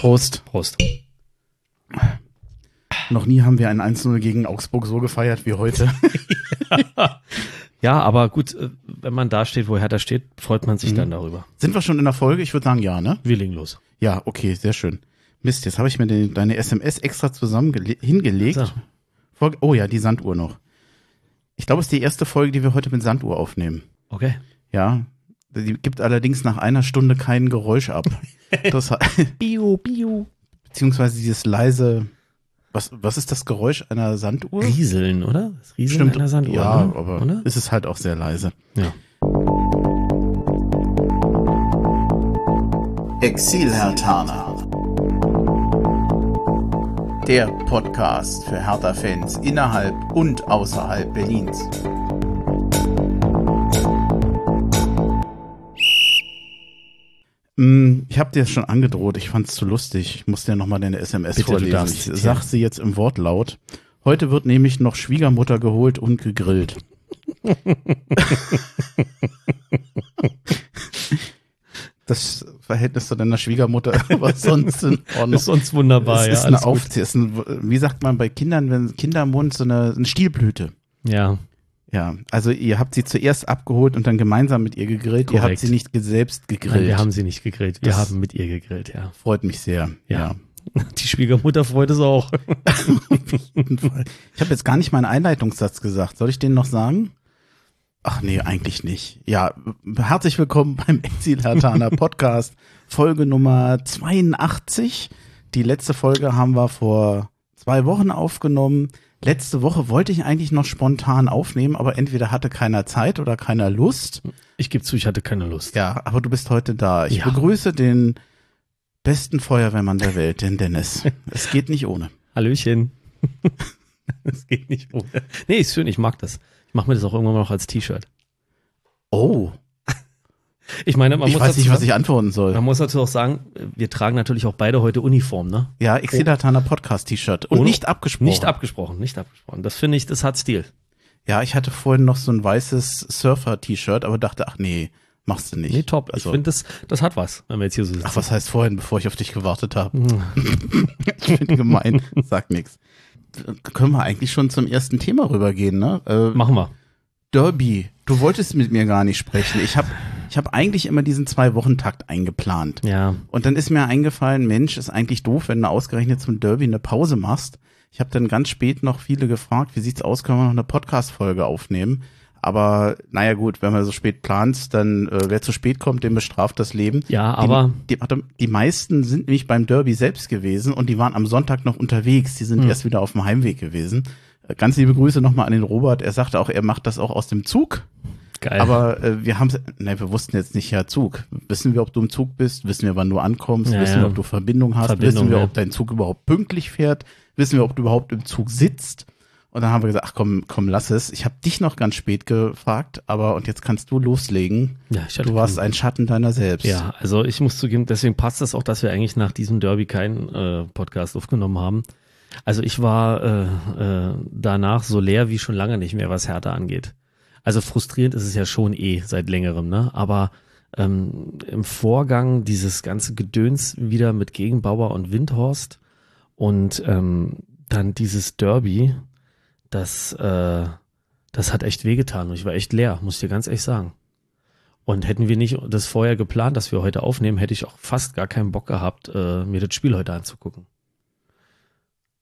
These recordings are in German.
Prost. Prost. Noch nie haben wir ein 1-0 gegen Augsburg so gefeiert wie heute. Ja, aber gut, äh, wenn man da steht, wo Hertha steht, freut man sich dann darüber. Sind wir schon in der Folge? Ich würde sagen, ja, ne? Wir legen los. Ja, okay, sehr schön. Mist, jetzt habe ich mir den, deine SMS extra zusammen hingelegt. So. Folge- Oh ja, die Sanduhr noch. Ich glaube, es ist die erste Folge, die wir heute mit Sanduhr aufnehmen. Okay. Ja. Die gibt allerdings nach einer Stunde kein Geräusch ab. Das, Bio, Bio. beziehungsweise dieses leise, was, was ist das Geräusch einer Sanduhr? Rieseln, oder? Das Rieseln Stimmt, einer Sanduhr, ja, ne? aber oder? ist es halt auch sehr leise. Ja. Exil-Hertaner. Der Podcast für Hertha-Fans innerhalb und außerhalb Berlins. Ich habe dir das schon angedroht, ich fand es zu lustig. Ich muss dir nochmal deine SMS Bitte, vorlesen. Ich sag sie jetzt im Wortlaut. Heute wird nämlich noch Schwiegermutter geholt und gegrillt. Das Verhältnis zu deiner Schwiegermutter war sonst in Ordnung. Ist sonst wunderbar, es ja. ist eine gut. Auf, ist ein, wie sagt man bei Kindern, wenn Kindermund so eine, eine Stielblüte. Ja, Ja, also ihr habt sie zuerst abgeholt und dann gemeinsam mit ihr gegrillt. Ihr habt Korrekt. sie nicht selbst gegrillt. Nein, wir haben sie nicht gegrillt. Wir Das- haben mit ihr gegrillt, ja. Freut mich sehr. Ja. Die Schwiegermutter freut es auch. Ich habe jetzt gar nicht meinen Einleitungssatz gesagt. Soll ich den noch sagen? Ach nee, eigentlich nicht. Ja, herzlich willkommen beim Exil-Hertaner Podcast, Folge Nummer 82. Die letzte Folge haben wir vor zwei Wochen aufgenommen. Letzte Woche wollte ich eigentlich noch spontan aufnehmen, aber entweder hatte keiner Zeit oder keiner Lust. Ich gebe zu, ich hatte keine Lust. Ja, aber du bist heute da. Ich Ja. begrüße den besten Feuerwehrmann der Welt, den Dennis. es geht nicht ohne. Hallöchen. Es geht nicht ohne. Nee, ist schön, ich mag das. Ich mache mir das auch irgendwann mal noch als T-Shirt. Oh, Ich meine, man ich muss weiß dazu, nicht, was ich antworten soll. Man muss dazu auch sagen, wir tragen natürlich auch beide heute Uniform, ne? Ja, Exilatana Podcast T-Shirt. Und Ohne- nicht abgesprochen. Nicht abgesprochen, nicht abgesprochen. Das finde ich, das hat Stil. Ja, ich hatte vorhin noch so ein weißes Surfer-T-Shirt, aber dachte, ach nee, machst du nicht. Nee, top. Also, ich finde, das, das hat was, wenn wir jetzt hier so sitzen. ach, was heißt vorhin, bevor ich auf dich gewartet habe? Hm. ich bin gemein, sag nix. Können wir eigentlich schon zum ersten Thema rübergehen, ne? Äh, Machen wir. Derby. Du wolltest mit mir gar nicht sprechen. Ich habe ich hab eigentlich immer diesen Zwei-Wochen-Takt eingeplant. Ja. Und dann ist mir eingefallen, Mensch, ist eigentlich doof, wenn du ausgerechnet zum Derby eine Pause machst. Ich habe dann ganz spät noch viele gefragt, wie sieht's aus, können wir noch eine Podcast-Folge aufnehmen? Aber naja gut, wenn man so spät plant, dann äh, wer zu spät kommt, dem bestraft das Leben. Ja, aber Die, die, die meisten sind nämlich beim Derby selbst gewesen und die waren am Sonntag noch unterwegs. Die sind Hm. erst wieder auf dem Heimweg gewesen. Äh, Ganz liebe Grüße nochmal an den Robert. Er sagte auch, er macht das auch aus dem Zug. Geil. Aber äh, wir haben, ne, wir wussten jetzt nicht, ja, Zug. Wissen wir, ob du im Zug bist? Wissen wir, wann du ankommst? Ja, wissen ja. wir, ob du Verbindung hast? Verbindung, wissen wir, ja. ob dein Zug überhaupt pünktlich fährt? Wissen wir, ob du überhaupt im Zug sitzt? Und dann haben wir gesagt, ach komm, komm, lass es. Ich habe dich noch ganz spät gefragt, aber und jetzt kannst du loslegen. ja, ich hatte Du warst ein Schatten deiner selbst. Ja, also ich muss zugeben, deswegen passt es auch, dass wir eigentlich nach diesem Derby keinen äh, Podcast aufgenommen haben. Also ich war äh, äh, danach so leer wie schon lange nicht mehr, was Hertha angeht. Also frustrierend ist es ja schon eh seit längerem, ne? Aber ähm, im Vorgang dieses ganze Gedöns wieder mit Gegenbauer und Windhorst und ähm, dann dieses Derby, das, äh, das hat echt wehgetan. Und ich war echt leer, muss ich dir ganz ehrlich sagen. Und hätten wir nicht das vorher geplant, dass wir heute aufnehmen, hätte ich auch fast gar keinen Bock gehabt, äh, mir das Spiel heute anzugucken.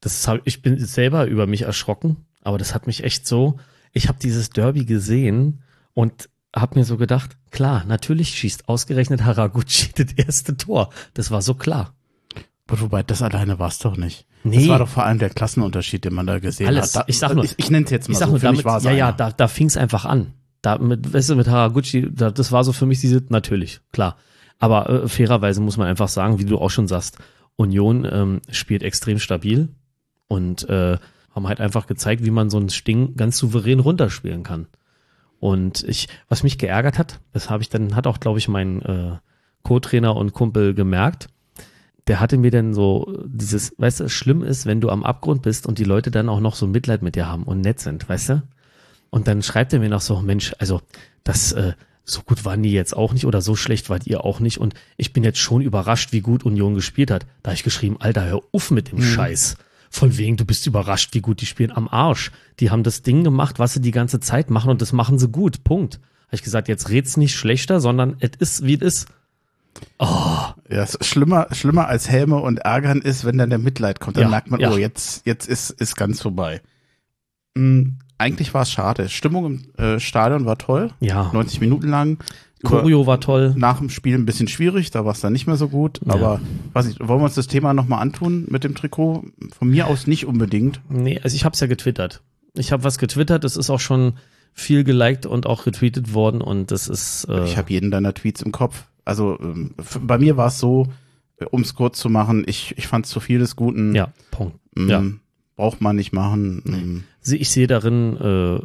Das hab, ich bin selber über mich erschrocken, aber das hat mich echt so. Ich habe dieses Derby gesehen und habe mir so gedacht, klar, natürlich schießt ausgerechnet Haraguchi das erste Tor. Das war so klar. Aber Wobei, das alleine war es doch nicht. Nee. Das war doch vor allem der Klassenunterschied, den man da gesehen Alles. hat. Da, Ich sag nur- ich, ich nenne es jetzt mal Ich sag so. nur, Für damit, ja, ja, einer. da, da fing es einfach an. Da mit, weißt du, mit Haraguchi, da, das war so für mich diese, natürlich, klar. Aber äh, fairerweise muss man einfach sagen, wie du auch schon sagst, Union ähm, spielt extrem stabil und äh, haben halt einfach gezeigt, wie man so ein Sting ganz souverän runterspielen kann. Und ich, was mich geärgert hat, das habe ich dann, hat auch, glaube ich, mein äh, Co-Trainer und Kumpel gemerkt, der hatte mir dann so dieses, weißt du, schlimm ist, wenn du am Abgrund bist und die Leute dann auch noch so Mitleid mit dir haben und nett sind, weißt du? Und dann schreibt er mir noch so, Mensch, also das, äh, so gut waren die jetzt auch nicht oder so schlecht wart ihr auch nicht. Und ich bin jetzt schon überrascht, wie gut Union gespielt hat. Da hab ich geschrieben, Alter, hör auf mit dem Mhm. Scheiß. Von wegen, du bist überrascht, wie gut die spielen am Arsch. Die haben das Ding gemacht, was sie die ganze Zeit machen und das machen sie gut. Punkt. Habe ich gesagt, jetzt red's nicht schlechter, sondern es ist, wie es ist. Ja, es ist schlimmer, schlimmer als Häme und Ärgern ist, wenn dann der Mitleid kommt. Dann Ja, merkt man, ja. oh, jetzt, jetzt ist, ist ganz vorbei. Mhm, eigentlich war es schade. Stimmung im äh, Stadion war toll. Ja, 90 Minuten lang. Choreo war toll. nach dem Spiel ein bisschen schwierig, da war es dann nicht mehr so gut. Ja. Aber weiß nicht, wollen wir uns das Thema nochmal antun mit dem Trikot? Von mir aus nicht unbedingt. Nee, also ich hab's ja getwittert. Ich habe was getwittert, das ist auch schon viel geliked und auch retweetet worden und das ist äh, Ich habe jeden deiner Tweets im Kopf. Also ähm, bei mir war es so, um es kurz zu machen, ich, ich fand es zu viel des Guten. ja, Punkt. Mm, ja. Braucht man nicht machen. Sie- Ich sehe darin, äh,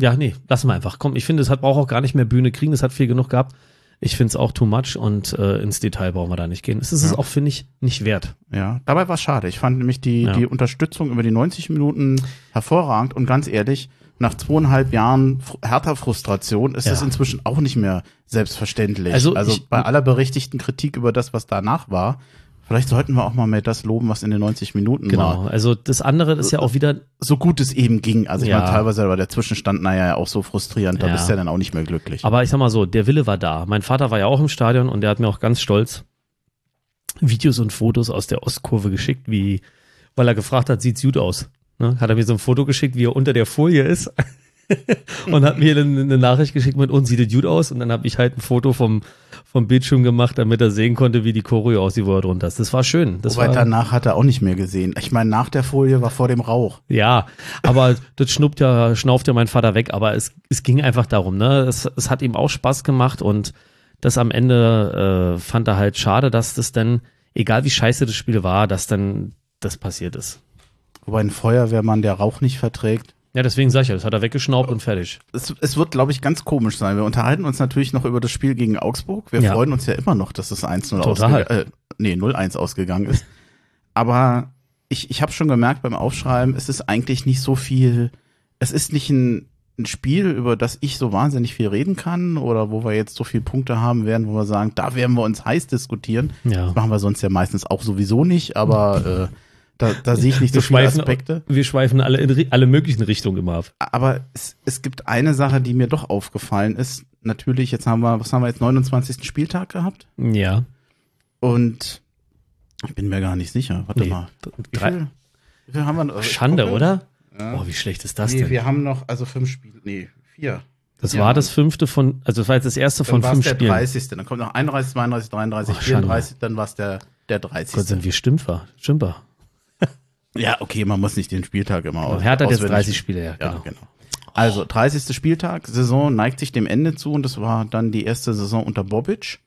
ja, nee, lassen wir einfach. Komm, ich finde, es hat braucht auch gar nicht mehr Bühne kriegen, es hat viel genug gehabt. Ich finde es auch too much und äh, ins Detail brauchen wir da nicht gehen. Es ist es Ja. auch, finde ich, nicht wert. Ja, dabei war es schade. Ich fand nämlich die, Ja. die Unterstützung über die 90 Minuten hervorragend und ganz ehrlich, nach zweieinhalb Jahren härter Frustration ist Ja. das inzwischen auch nicht mehr selbstverständlich. Also Also, ich- bei aller berechtigten Kritik über das, was danach war, vielleicht sollten wir auch mal mehr das loben, was in den 90 Minuten Genau. war. Also das andere ist ja auch wieder, So gut es eben ging. Also ich Ja. meine, teilweise war der Zwischenstand, naja, auch so frustrierend, da Ja. bist du ja dann auch nicht mehr glücklich. aber ich sag mal so, der Wille war da. Mein Vater war ja auch im Stadion und der hat mir auch ganz stolz Videos und Fotos aus der Ostkurve geschickt, wie, weil er gefragt hat, sieht's gut aus. Ne? Hat er mir so ein Foto geschickt, wie er unter der Folie ist. und hat mir dann eine Nachricht geschickt mit uns sieht es gut aus und dann habe ich halt ein Foto vom vom Bildschirm gemacht, damit er sehen konnte, wie die Choreo aussieht, wo er drunter ist. Das war schön. Das Wobei war, danach hat er auch nicht mehr gesehen. Ich meine, nach der Folie war vor dem Rauch. Ja, aber das schnuppt ja, schnauft ja mein Vater weg, aber es, es ging einfach darum, ne? Es, es hat ihm auch Spaß gemacht und das am Ende äh, fand er halt schade, dass das dann, egal wie scheiße das Spiel war, dass dann das passiert ist. Wobei ein Feuerwehrmann, der Rauch nicht verträgt, Ja, deswegen sag ich ja, das hat er weggeschnaubt und fertig. es, es wird, glaube ich, ganz komisch sein. Wir unterhalten uns natürlich noch über das Spiel gegen Augsburg. Wir Ja. freuen uns ja immer noch, dass es 1-0 Total. ausgegangen äh, nee, 0-1 ausgegangen ist. Aber ich, ich habe schon gemerkt beim Aufschreiben, es ist eigentlich nicht so viel, es ist nicht ein, ein Spiel, über das ich so wahnsinnig viel reden kann oder wo wir jetzt so viele Punkte haben werden, wo wir sagen, da werden wir uns heiß diskutieren. Ja. Das machen wir sonst ja meistens auch sowieso nicht, aber äh, da, da sehe ich nicht so viele Aspekte. wir schweifen alle in alle möglichen Richtungen immer ab. Aber es, es gibt eine Sache, die mir doch aufgefallen ist. Natürlich, jetzt haben wir, was haben wir jetzt, 29. Spieltag gehabt? Ja. Und ich bin mir gar nicht sicher. Warte Nee. mal. Wie Drei- viel, wie viel haben wir noch? Schande, oder? Ja. Boah, wie schlecht ist das nee, denn? wir haben noch, also fünf Spiele, nee, vier. Das Ja. war das fünfte von, also das war jetzt das erste Dann von war es fünf der Spielen. 30. Dann kommt noch 31, 32, 33, Ach, Schande. 34, dann war es der, der 30. Gott, sind wir Stümper. Stümper. Ja, okay, man muss nicht den Spieltag immer aus. Hertha hat jetzt auswendig 30 Spiele, ja, Ja, genau. genau. Also 30. Spieltag, Saison neigt sich dem Ende zu und das war dann die erste Saison unter Bobic.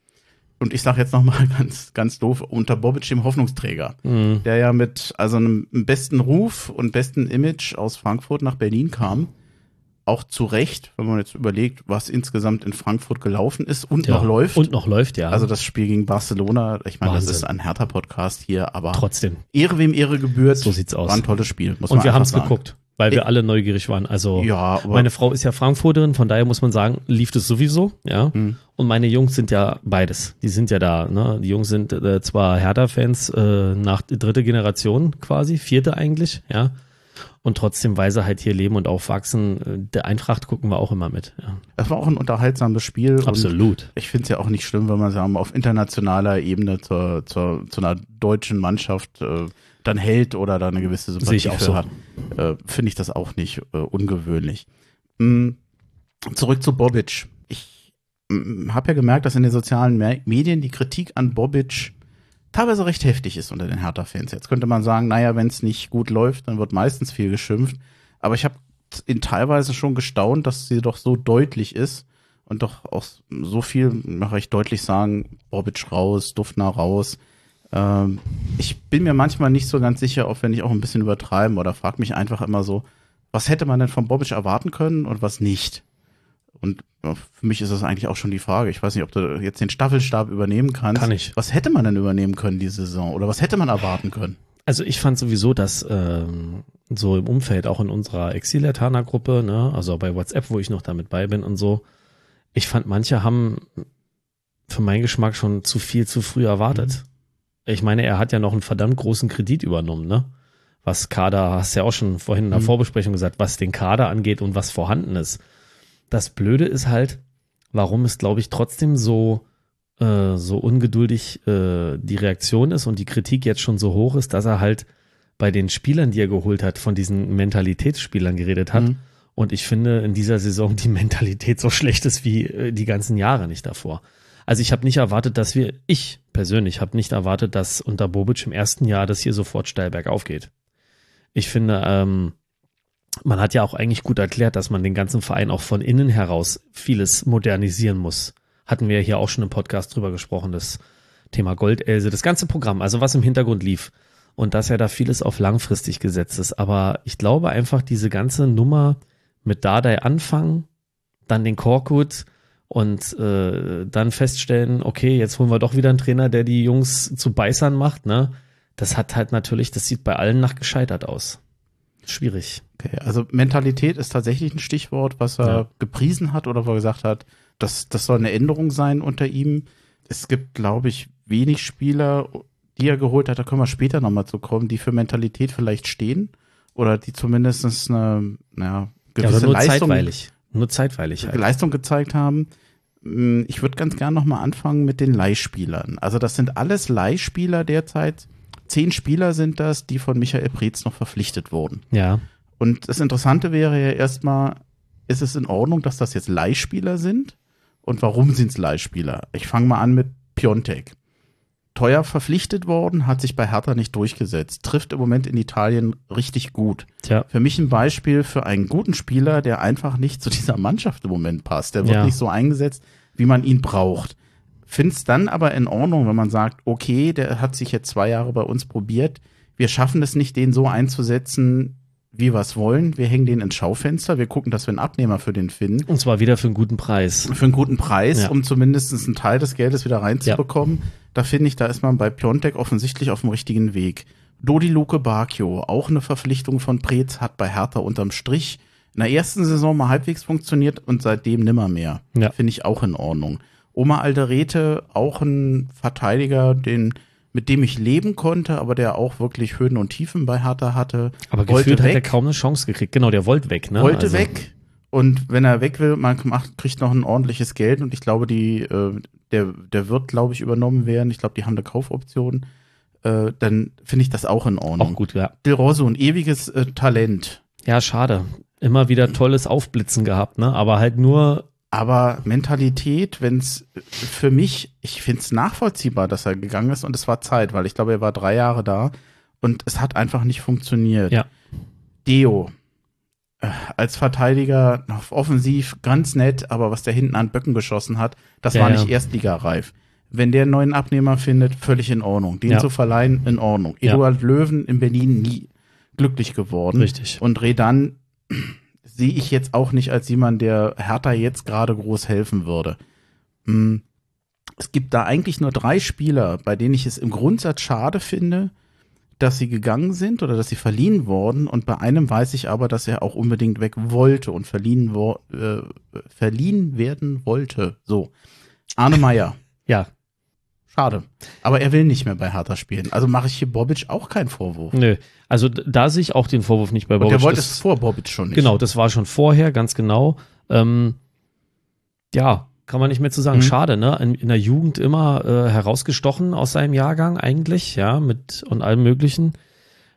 Und ich sage jetzt noch mal ganz ganz doof unter Bobic dem Hoffnungsträger, Mhm. der ja mit also einem besten Ruf und besten Image aus Frankfurt nach Berlin kam. Auch zu Recht, wenn man jetzt überlegt, was insgesamt in Frankfurt gelaufen ist und Ja. noch läuft. Und noch läuft, ja. also das Spiel gegen Barcelona, ich meine, das Wahnsinn. ist ein härter Podcast hier, aber trotzdem. Ehre wem Ehre gebührt. So sieht's aus. War ein tolles Spiel, muss Und man wir haben es geguckt, weil wir alle neugierig waren. Also Ja, aber meine Frau ist ja Frankfurterin, von daher muss man sagen, lief das sowieso, ja. Hm. Und meine Jungs sind ja beides. Die sind ja da. Ne? Die Jungs sind äh, zwar Hertha-Fans äh, nach dritte Generation quasi, vierte eigentlich, ja. Und trotzdem, weil sie halt hier leben und aufwachsen, äh, der Eintracht gucken wir auch immer mit. Ja. es war auch ein unterhaltsames Spiel. Absolut. ich finde es ja auch nicht schlimm, wenn man sagen, auf internationaler Ebene zur, zur, zu einer deutschen Mannschaft äh, dann hält oder da eine gewisse Sympathie für so. hat. Äh, finde ich das auch nicht äh, ungewöhnlich. Mm, zurück zu Bobic. Ich habe ja gemerkt, dass in den sozialen Me- Medien die Kritik an Bobic teilweise recht heftig ist unter den Hertha-Fans. Jetzt könnte man sagen, naja, wenn es nicht gut läuft, dann wird meistens viel geschimpft. Aber ich habe ihn teilweise schon gestaunt, dass sie doch so deutlich ist und doch auch so viel, noch recht deutlich sagen, Bobic raus, Duftner raus. Ähm, ich bin mir manchmal nicht so ganz sicher, auch wenn ich auch ein bisschen übertreiben oder frage mich einfach immer so, was hätte man denn von Bobic erwarten können und was nicht? Und ja, für mich ist das eigentlich auch schon die Frage. Ich weiß nicht, ob du jetzt den Staffelstab übernehmen kannst. Kann ich. Was hätte man denn übernehmen können diese Saison? Oder was hätte man erwarten können? Also ich fand sowieso, dass ähm, so im Umfeld, auch in unserer Exilertaner-Gruppe, ne, also bei WhatsApp, wo ich noch damit bei bin und so, ich fand, manche haben für meinen Geschmack schon zu viel zu früh erwartet. Mhm. Ich meine, er hat ja noch einen verdammt großen Kredit übernommen, ne? Was Kader, hast ja auch schon vorhin in der mhm. Vorbesprechung gesagt, was den Kader angeht und was vorhanden ist. Das Blöde ist halt, warum es, glaube ich, trotzdem so, äh, so ungeduldig äh, die Reaktion ist und die Kritik jetzt schon so hoch ist, dass er halt bei den Spielern, die er geholt hat, von diesen Mentalitätsspielern geredet hat. Mhm. Und ich finde in dieser Saison die Mentalität so schlecht ist wie äh, die ganzen Jahre nicht davor. Also ich habe nicht erwartet, dass wir, ich persönlich habe nicht erwartet, dass unter Bobic im ersten Jahr das hier sofort steil bergauf geht. Ich finde, ähm, man hat ja auch eigentlich gut erklärt, dass man den ganzen Verein auch von innen heraus vieles modernisieren muss. Hatten wir hier auch schon im Podcast drüber gesprochen, das Thema Goldelse, das ganze Programm, also was im Hintergrund lief. Und dass ja da vieles auf langfristig gesetzt ist. Aber ich glaube einfach, diese ganze Nummer mit Dardai anfangen, dann den Korkut und äh, dann feststellen, okay, jetzt holen wir doch wieder einen Trainer, der die Jungs zu Beißern macht, ne? Das hat halt natürlich, das sieht bei allen nach gescheitert aus. Schwierig. Okay, also Mentalität ist tatsächlich ein Stichwort, was er ja. gepriesen hat oder wo er gesagt hat, das, das soll eine Änderung sein unter ihm. Es gibt, glaube ich, wenig Spieler, die er geholt hat, da können wir später nochmal zu kommen, die für Mentalität vielleicht stehen oder die zumindest eine, naja, gewisse ja, nur Leistung, zeitweilig. Nur zeitweilig halt. Leistung gezeigt haben. Hm, ich würde ganz gern nochmal anfangen mit den Leihspielern. Also das sind alles Leihspieler derzeit. Zehn Spieler sind das, die von Michael Preetz noch verpflichtet wurden. Ja. Und das Interessante wäre ja erstmal, ist es in Ordnung, dass das jetzt Leihspieler sind? Und warum sind es Leihspieler? Ich fange mal an mit Piontek. Teuer verpflichtet worden, hat sich bei Hertha nicht durchgesetzt, trifft im Moment in Italien richtig gut. Tja. Für mich ein Beispiel für einen guten Spieler, der einfach nicht zu dieser Mannschaft im Moment passt. Der wird ja. nicht so eingesetzt, wie man ihn braucht. Find's dann aber in Ordnung, wenn man sagt, okay, der hat sich jetzt zwei Jahre bei uns probiert. Wir schaffen es nicht, den so einzusetzen, wie wir es wollen. Wir hängen den ins Schaufenster. Wir gucken, dass wir einen Abnehmer für den finden. Und zwar wieder für einen guten Preis. Für einen guten Preis, ja. um zumindest einen Teil des Geldes wieder reinzubekommen. Ja. Da finde ich, da ist man bei Piontek offensichtlich auf dem richtigen Weg. Dodi Luke Bakio, auch eine Verpflichtung von Preetz, hat bei Hertha unterm Strich in der ersten Saison mal halbwegs funktioniert und seitdem nimmer mehr. Ja. Finde ich auch in Ordnung. Oma Alderete, auch ein Verteidiger, den mit dem ich leben konnte, aber der auch wirklich Höhen und Tiefen bei Hertha hatte. Aber gefühlt hat er kaum eine Chance gekriegt. Genau, der wollte weg, ne? Wollte also. weg. Und wenn er weg will, man macht, kriegt noch ein ordentliches Geld und ich glaube, die, äh, der, der wird, glaube ich, übernommen werden. Ich glaube, die haben eine Kaufoption. Äh, dann finde ich das auch in Ordnung. Auch gut, ja. Del Rosso, ein ewiges äh, Talent. Ja, schade. Immer wieder tolles Aufblitzen gehabt, ne? Aber halt nur aber Mentalität, wenn es für mich, ich finde es nachvollziehbar, dass er gegangen ist und es war Zeit, weil ich glaube, er war drei Jahre da und es hat einfach nicht funktioniert. Ja. Deo äh, als Verteidiger offensiv ganz nett, aber was der hinten an Böcken geschossen hat, das ja, war nicht ja. erstligareif. Wenn der einen neuen Abnehmer findet, völlig in Ordnung. Den ja. zu verleihen, in Ordnung. Eduard Löwen in Berlin nie glücklich geworden. Richtig. Und Redan sehe ich jetzt auch nicht als jemand, der Hertha jetzt gerade groß helfen würde. Hm. Es gibt da eigentlich nur drei Spieler, bei denen ich es im Grundsatz schade finde, dass sie gegangen sind oder dass sie verliehen wurden. Und bei einem weiß ich aber, dass er auch unbedingt weg wollte und verliehen, wo, äh, verliehen werden wollte. So. Arne Meyer. Ja, Schade. Aber er will nicht mehr bei Hertha spielen. Also mache ich hier Bobic auch keinen Vorwurf. Nö. Also da sehe ich auch den Vorwurf nicht bei Bobic. Und der wollte es vor Bobic schon nicht. Genau, das war schon vorher, ganz genau. Ähm, ja, kann man nicht mehr zu sagen. Mhm. Schade, ne? In, in, der Jugend immer äh, herausgestochen aus seinem Jahrgang eigentlich, ja, mit und allem Möglichen.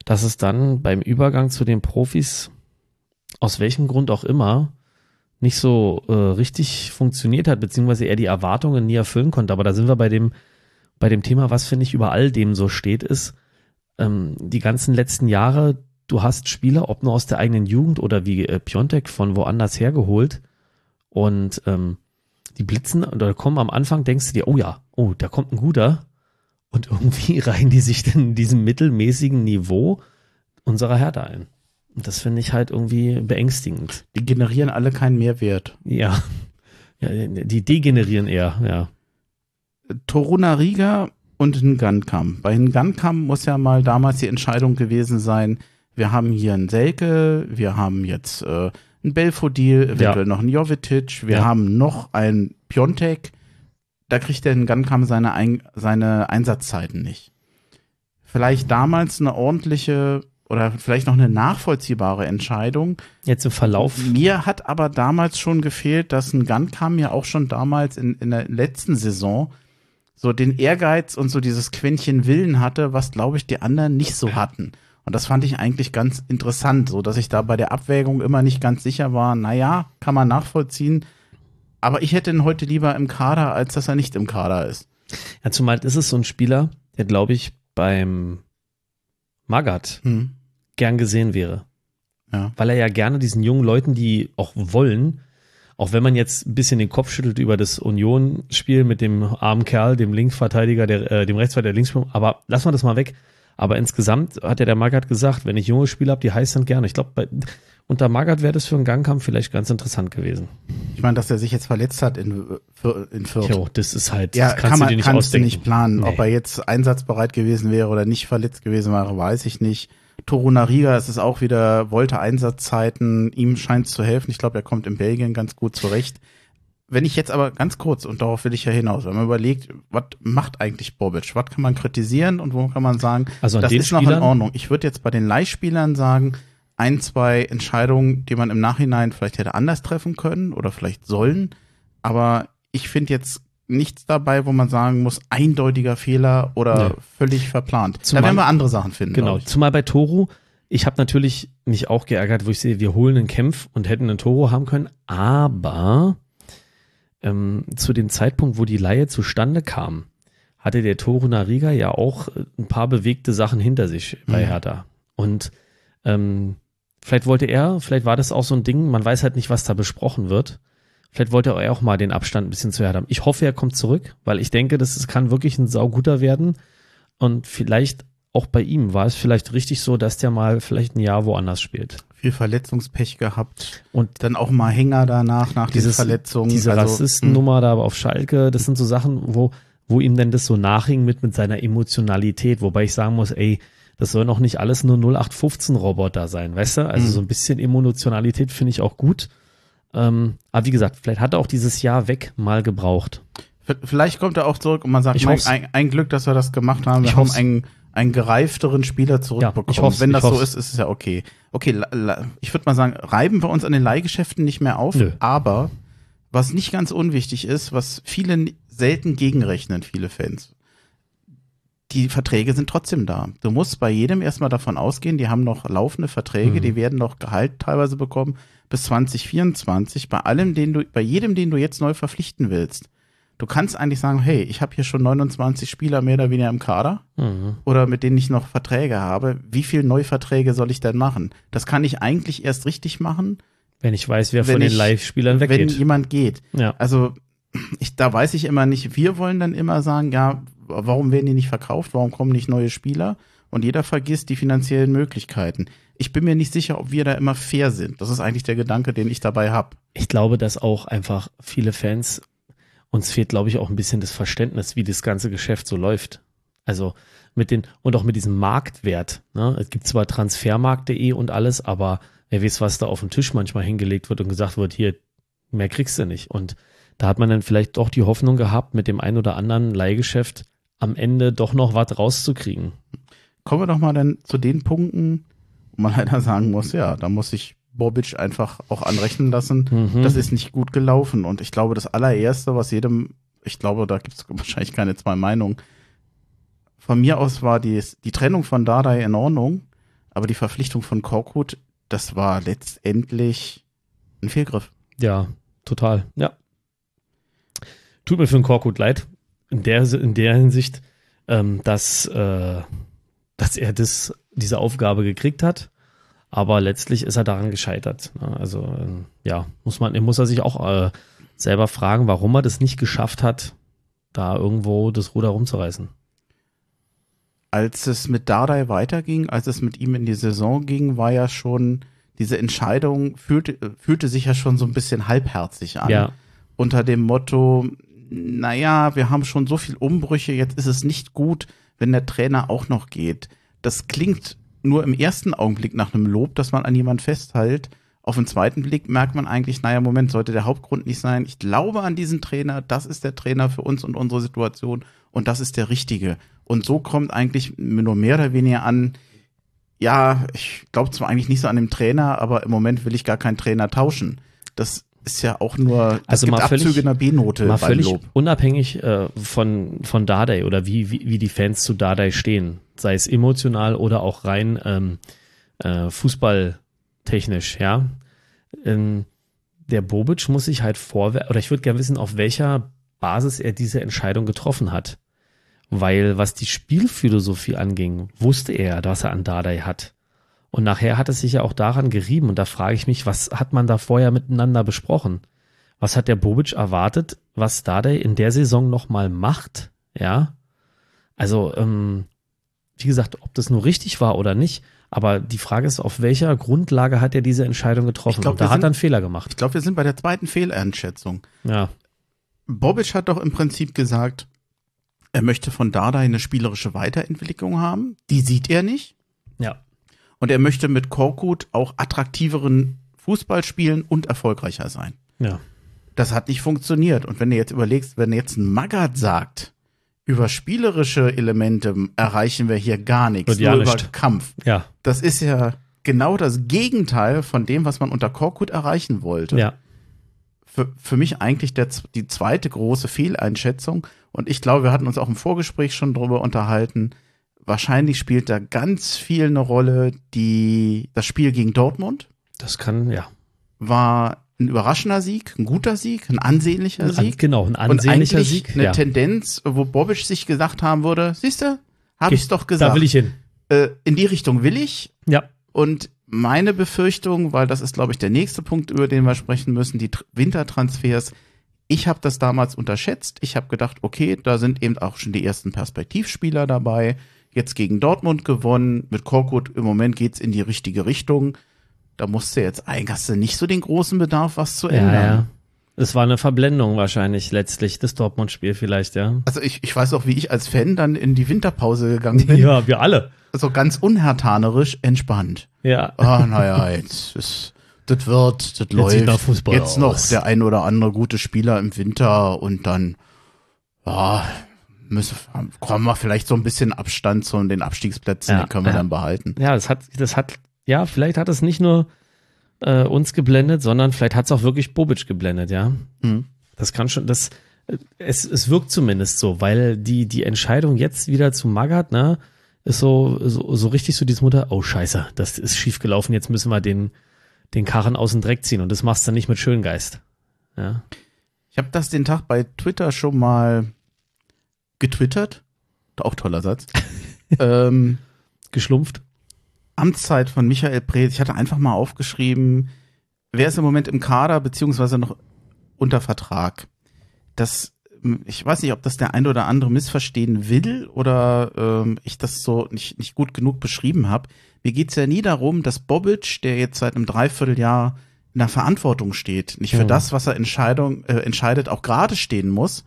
Dass es dann beim Übergang zu den Profis, aus welchem Grund auch immer, nicht so äh, richtig funktioniert hat, beziehungsweise er die Erwartungen nie erfüllen konnte. Aber da sind wir bei dem bei dem Thema, was finde ich über all dem so steht, ist, ähm, die ganzen letzten Jahre, du hast Spieler, ob nur aus der eigenen Jugend oder wie äh, Piontek von woanders hergeholt und ähm, die blitzen oder kommen am Anfang, denkst du dir, oh ja, oh, da kommt ein guter und irgendwie reihen die sich dann in diesem mittelmäßigen Niveau unserer Hertha ein. Und das finde ich halt irgendwie beängstigend. Die generieren alle keinen Mehrwert. Ja. ja die degenerieren eher, ja. Toruna Riga und Ngankam. Bei Ngankam muss ja mal damals die Entscheidung gewesen sein, wir haben hier einen Selke, wir haben jetzt äh, einen Belfodil, eventuell noch einen Jovetic, wir Ja. haben noch einen Piontek. Da kriegt der Gunkam seine, Ein seine Einsatzzeiten nicht. Vielleicht damals eine ordentliche oder vielleicht noch eine nachvollziehbare Entscheidung. Jetzt im Verlauf. Mir hat aber damals schon gefehlt, dass ein Gunkam ja auch schon damals in, in der letzten Saison so den Ehrgeiz und so dieses Quäntchen Willen hatte, was glaube ich die anderen nicht so hatten. Und das fand ich eigentlich ganz interessant, so dass ich da bei der Abwägung immer nicht ganz sicher war, naja, kann man nachvollziehen. Aber ich hätte ihn heute lieber im Kader, als dass er nicht im Kader ist. Ja, zumal ist es so ein Spieler, der glaube ich beim Magath Hm. gern gesehen wäre. Ja. Weil er ja gerne diesen jungen Leuten, die auch wollen, auch wenn man jetzt ein bisschen den Kopf schüttelt über das Union-Spiel mit dem armen Kerl, dem Linksverteidiger, der, äh, dem Rechtsverteidiger, der Linksspieler, aber lassen wir das mal weg. Aber insgesamt hat ja der Magath gesagt, wenn ich junge Spieler habe, die heiß sind gerne. Ich glaube, unter Magath wäre das für einen Gangkampf vielleicht ganz interessant gewesen. Ich meine, dass er sich jetzt verletzt hat in, in Fürth. Jo, das ist halt, Ja, das kannst kann du man dir nicht kannst du ausdenken. nicht planen. Nee. Ob er jetzt einsatzbereit gewesen wäre oder nicht verletzt gewesen wäre, weiß ich nicht. Toru Nariga, es ist auch wieder, wollte Einsatzzeiten, ihm scheint es zu helfen. Ich glaube, er kommt in Belgien ganz gut zurecht. Wenn ich jetzt aber ganz kurz, und darauf will ich ja hinaus, wenn man überlegt, was macht eigentlich Bobic? Was kann man kritisieren und wo kann man sagen, Also das ist noch in Spielern- Ordnung. Ich würde jetzt bei den Leihspielern sagen, ein, zwei Entscheidungen, die man im Nachhinein vielleicht hätte anders treffen können oder vielleicht sollen. Aber ich finde jetzt nichts dabei, wo man sagen muss, eindeutiger Fehler oder Nee. völlig verplant. Zumal- da werden wir andere Sachen finden. Genau, zumal bei Toro, ich habe natürlich mich auch geärgert, wo ich sehe, wir holen einen Kämpf und hätten einen Toro haben können, aber ähm, zu dem Zeitpunkt, wo die Laie zustande kam, hatte der Toro Nariga ja auch äh, ein paar bewegte Sachen hinter sich bei Mhm. Hertha. Und ähm, vielleicht wollte er, vielleicht war das auch so ein Ding, man weiß halt nicht, was da besprochen wird. Vielleicht wollte er auch mal den Abstand ein bisschen zu Hertha haben. Ich hoffe, er kommt zurück, weil ich denke, das ist, kann wirklich ein sauguter werden. Und vielleicht auch bei ihm war es vielleicht richtig so, dass der mal vielleicht ein Jahr woanders spielt. Viel Verletzungspech gehabt. Und Dann auch mal Hänger danach, nach Dieses- diesen Verletzungen. diese Also, Rassistennummer da auf Schalke, das sind so Sachen, wo, wo ihm denn das so nachhing mit, mit seiner Emotionalität, wobei ich sagen muss, ey, das soll noch nicht alles nur 0815 Roboter sein, weißt du? Also Mhm. so ein bisschen Emotionalität finde ich auch gut. Ähm, aber wie gesagt, vielleicht hat er auch dieses Jahr weg mal gebraucht. Vielleicht kommt er auch zurück und man sagt, hoff's. ein, ein Glück, dass wir das gemacht haben. Wir Ich haben einen, einen gereifteren Spieler Ja, zurückbekommen. ich hoff's, Wenn das so ist, ist es ja okay. Okay, la, la, ich würde mal sagen, reiben wir uns an den Leihgeschäften nicht mehr auf, Nö. aber was nicht ganz unwichtig ist, was viele selten gegenrechnen, viele Fans. Die Verträge sind trotzdem da. Du musst bei jedem erstmal davon ausgehen, die haben noch laufende Verträge, Mhm. die werden noch Gehalt teilweise bekommen bis 2024. Bei allem, den du, bei jedem, den du jetzt neu verpflichten willst. Du kannst eigentlich sagen, hey, ich habe hier schon 29 Spieler mehr oder weniger im Kader Mhm. oder mit denen ich noch Verträge habe. Wie viel Neuverträge soll ich denn machen? Das kann ich eigentlich erst richtig machen, Wenn ich weiß, wer Wenn von den ich- Live-Spielern wenn weggeht. jemand geht. Ja. Also ich, da weiß ich immer nicht, wir wollen dann immer sagen, ja, warum werden die nicht verkauft, warum kommen nicht neue Spieler? Und jeder vergisst die finanziellen Möglichkeiten. Ich bin mir nicht sicher, ob wir da immer fair sind. Das ist eigentlich der Gedanke, den ich dabei habe. ich glaube, dass auch einfach viele Fans, uns fehlt, glaube ich, auch ein bisschen das Verständnis, wie das ganze Geschäft so läuft. Also mit den, und auch mit diesem Marktwert. Ne? Es gibt zwar transfermarkt.de und alles, aber wer weiß, was da auf den Tisch manchmal hingelegt wird und gesagt wird, hier, mehr kriegst du nicht. Und da hat man dann vielleicht doch die Hoffnung gehabt, mit dem ein oder anderen Leihgeschäft am Ende doch noch was rauszukriegen. Kommen wir doch mal dann zu den Punkten, wo man leider sagen muss, ja, da muss ich Bobic einfach auch anrechnen lassen. Mhm. Das ist nicht gut gelaufen. Und ich glaube, das allererste, was jedem, ich glaube, da gibt es wahrscheinlich keine zwei Meinungen. Von mir aus war die, die Trennung von Dardai in Ordnung, aber die Verpflichtung von Korkut, das war letztendlich ein Fehlgriff. Ja, total. Ja. Tut mir für den Korkut leid. In der, in der Hinsicht, ähm, dass, äh, dass er das, diese Aufgabe gekriegt hat. Aber letztlich ist er daran gescheitert. ne? Also, ähm, ja, muss man, muss er sich auch äh, selber fragen, warum er das nicht geschafft hat, da irgendwo das Ruder rumzureißen. Als es mit Dardai weiterging, als es mit ihm in die Saison ging, war ja schon, diese Entscheidung fühlte, fühlte sich ja schon so ein bisschen halbherzig an. Ja, unter dem Motto, naja, wir haben schon so viel Umbrüche, jetzt ist es nicht gut, wenn der Trainer auch noch geht. Das klingt nur im ersten Augenblick nach einem Lob, dass man an jemand festhält, Auf den zweiten Blick merkt man eigentlich, naja, Moment, sollte der Hauptgrund nicht sein. Ich glaube an diesen Trainer, das ist der Trainer für uns und unsere Situation und das ist der richtige. Und so kommt eigentlich nur mehr oder weniger an, ja, ich glaube zwar eigentlich nicht so an dem Trainer, aber im Moment will ich gar keinen Trainer tauschen. Das ist ja auch nur also mal völlig, Abzüge in der B-Note mal völlig Lob. unabhängig äh, von, von Dardai oder wie, wie, wie die Fans zu Dardai stehen, sei es emotional oder auch rein ähm, äh, fußballtechnisch, ja. Ähm, der Bobic muss sich halt vorwerfen, oder ich würde gerne wissen, auf welcher Basis er diese Entscheidung getroffen hat. Weil was die Spielphilosophie anging, wusste er, dass er an Dardai hat. Und nachher hat es sich ja auch daran gerieben. Und da frage ich mich, was hat man da vorher miteinander besprochen? Was hat der Bobic erwartet, was Dardai in der Saison nochmal macht? Ja. Also, ähm, wie gesagt, ob das nur richtig war oder nicht. Aber die Frage ist, auf welcher Grundlage hat er diese Entscheidung getroffen? glaub, Und da hat er einen Fehler gemacht. Ich glaube, wir sind bei der zweiten Fehleinschätzung. Ja. Bobic hat doch im Prinzip gesagt, er möchte von Dardai eine spielerische Weiterentwicklung haben. Die sieht er nicht. Ja. Und er möchte mit Korkut auch attraktiveren Fußball spielen und erfolgreicher sein. Ja. Das hat nicht funktioniert. Und wenn du jetzt überlegst, wenn jetzt ein Magath sagt, über spielerische Elemente erreichen wir hier gar nichts, ja nur über. Kampf. Ja. Das ist ja genau das Gegenteil von dem, was man unter Korkut erreichen wollte. Ja. Für, für mich eigentlich der, die zweite große Fehleinschätzung. Und ich glaube, wir hatten uns auch im Vorgespräch schon drüber unterhalten. Wahrscheinlich spielt da ganz viel eine Rolle, die, das Spiel gegen Dortmund Das kann, ja. war ein überraschender Sieg, ein guter Sieg, ein ansehnlicher Ein, Sieg. genau, ein und ansehnlicher eigentlich Sieg. eine ja. Tendenz, wo Bobic sich gesagt haben würde, siehste, habe ich's doch gesagt. Da will ich hin. äh, in die Richtung will ich. Ja. Und meine Befürchtung, weil das ist, glaube ich, der nächste Punkt, über den wir sprechen müssen, die Tr- Wintertransfers. Ich habe das damals unterschätzt. Ich habe gedacht, okay, da sind eben auch schon die ersten Perspektivspieler dabei. Jetzt gegen Dortmund gewonnen. Mit Korkut im Moment geht's in die richtige Richtung. Da musste jetzt eigentlich hast du nicht so den großen Bedarf, was zu Ja, ändern. ja. Es war eine Verblendung wahrscheinlich letztlich, das Dortmund-Spiel vielleicht, ja. Also ich, ich weiß auch, wie ich als Fan dann in die Winterpause gegangen bin. Ja, wir alle. So ganz unhertanerisch entspannt. Ja. Ah, naja, jetzt ist, das wird, das läuft. sieht nach Fußball jetzt noch aus. der ein oder andere gute Spieler im Winter und dann, ja, müssen, kommen wir vielleicht so ein bisschen Abstand zu den Abstiegsplätzen, Ja, die können wir ja. dann behalten. Ja, das hat, das hat, ja, vielleicht hat es nicht nur äh, uns geblendet, sondern vielleicht hat es auch wirklich Bobic geblendet, ja. Hm. Das kann schon, das, äh, es, es wirkt zumindest so, weil die, die Entscheidung jetzt wieder zu Magath, ne, ist so, so, so richtig so dieses Mutter, oh Scheiße, das ist schief gelaufen, jetzt müssen wir den, den Karren aus dem Dreck ziehen und das machst du nicht mit Schöngeist. Ja. Ich habe das den Tag bei Twitter schon mal getwittert. Auch toller Satz. ähm, Geschlumpft. Amtszeit von Michael Preetz. Ich hatte einfach mal aufgeschrieben, wer ist im Moment im Kader beziehungsweise noch unter Vertrag. Das, ähm, ich weiß nicht, ob das der ein oder andere missverstehen will oder ähm, ich das so nicht, nicht gut genug beschrieben habe. Mir geht's ja nie darum, dass Bobic, der jetzt seit einem Dreivierteljahr in der Verantwortung steht, nicht für Mhm. das, was er Entscheidung, äh, entscheidet, auch gerade stehen muss.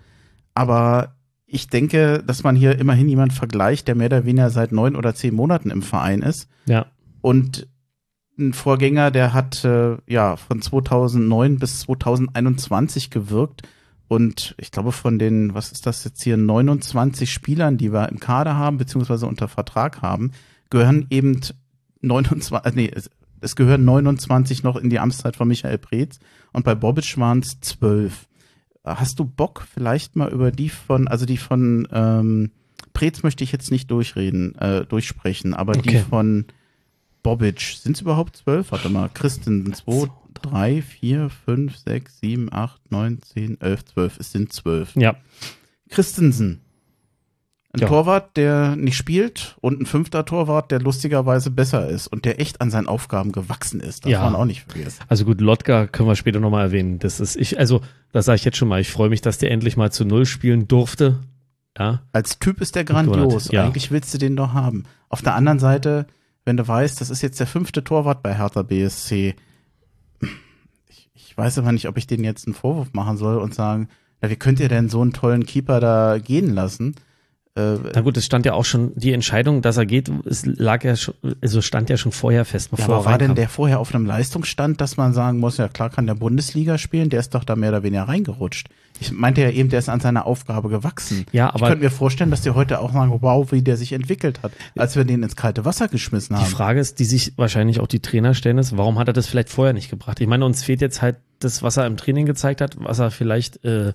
Aber ich denke, dass man hier immerhin jemand vergleicht, der mehr oder weniger seit neun oder zehn Monaten im Verein ist. Ja. Und ein Vorgänger, der hat äh, ja von 2009 bis 2021 gewirkt. Und ich glaube, von den, was ist das jetzt hier, 29 Spielern, die wir im Kader haben, beziehungsweise unter Vertrag haben, gehören eben 29, äh, nee, es, es gehören 29 noch in die Amtszeit von Michael Preetz. Und bei Bobic waren es 12. Hast du Bock, vielleicht mal über die von, also die von ähm, Preetz möchte ich jetzt nicht durchreden, äh, durchsprechen, aber die Okay. von Bobic, sind es überhaupt zwölf? Warte mal, Christen, zwei, drei, vier, fünf, sechs, sieben, acht, neun, zehn, elf, zwölf. Es sind zwölf. Ja. Christensen. Ein Ja. Torwart, der nicht spielt und ein fünfter Torwart, der lustigerweise besser ist und der echt an seinen Aufgaben gewachsen ist. Darf Ja. man auch nicht vergessen. Also gut, Lotka können wir später nochmal erwähnen. Das ist, ich, also, das sage ich jetzt schon mal. Ich freue mich, dass der endlich mal zu Null spielen durfte. Ja. Als Typ ist der grandios. Ja. Eigentlich willst du den doch haben. Auf der anderen Seite, wenn du weißt, das ist jetzt der fünfte Torwart bei Hertha BSC. Ich, ich weiß aber nicht, ob ich denen jetzt einen Vorwurf machen soll und sagen, ja, wie könnt ihr denn so einen tollen Keeper da gehen lassen? Äh, Na gut, es stand ja auch schon, die Entscheidung, dass er geht, es lag ja schon, also stand ja schon vorher fest, ja, bevor aber er war denn der vorher auf einem Leistungsstand, dass man sagen muss, ja klar kann der Bundesliga spielen, der ist doch da mehr oder weniger reingerutscht. Ich meinte ja eben, der ist an seiner Aufgabe gewachsen. Ja, ich aber- könnte mir vorstellen, dass die heute auch sagen, wow, wie der sich entwickelt hat, als wir den ins kalte Wasser geschmissen Die haben. Frage ist, die sich wahrscheinlich auch die Trainer stellen, ist, warum hat er das vielleicht vorher nicht gebracht? Ich meine, uns fehlt jetzt halt das, was er im Training gezeigt hat, was er vielleicht äh,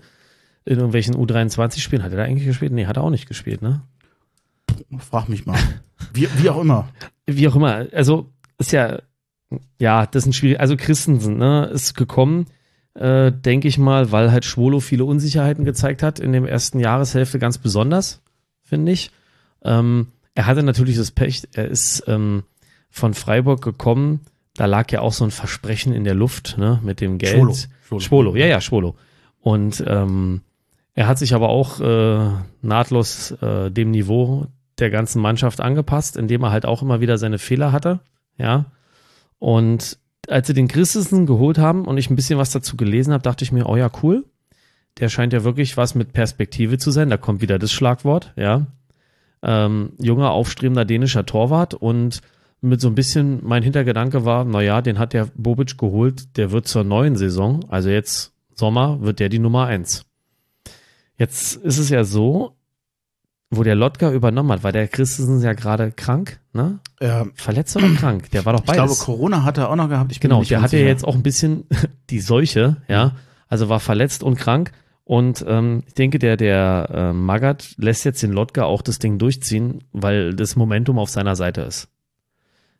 in irgendwelchen U23-Spielen, hat er da eigentlich gespielt? Nee, hat er auch nicht gespielt, ne? Frag mich mal. Wie, wie auch immer. Wie auch immer, also ist ja, ja, das ist ein Spiel, also Christensen, ne, ist gekommen, äh, denke ich mal, weil halt Schwolo viele Unsicherheiten gezeigt hat in dem ersten Jahreshälfte ganz besonders, finde ich. Ähm, er hatte natürlich das Pech, er ist ähm, von Freiburg gekommen, da lag ja auch so ein Versprechen in der Luft, ne, mit dem Geld. Schwolo. Schwolo. Schwolo, ja, ja, Schwolo. Und ähm, er hat sich aber auch äh, nahtlos äh, dem Niveau der ganzen Mannschaft angepasst, indem er halt auch immer wieder seine Fehler hatte, ja. Und als sie den Christensen geholt haben und ich ein bisschen was dazu gelesen habe, dachte ich mir, oh ja, cool. Der scheint ja wirklich was mit Perspektive zu sein. Da kommt wieder das Schlagwort, ja. Ähm, junger, aufstrebender dänischer Torwart und mit so ein bisschen, mein Hintergedanke war, naja, den hat der Bobic geholt, der wird zur neuen Saison, also jetzt Sommer, wird der die Nummer eins. Jetzt ist es ja so, wo der Lotka übernommen hat, war der Christensen ja gerade krank, ne? Ja, Verletzt oder krank? Der war doch ich glaube, beides. Corona hat er auch noch gehabt. Ich Genau, der hatte ja jetzt auch ein bisschen die Seuche, ja. Also war verletzt und krank. Und ähm, ich denke, der, der äh, Magath lässt jetzt den Lotka auch das Ding durchziehen, weil das Momentum auf seiner Seite ist.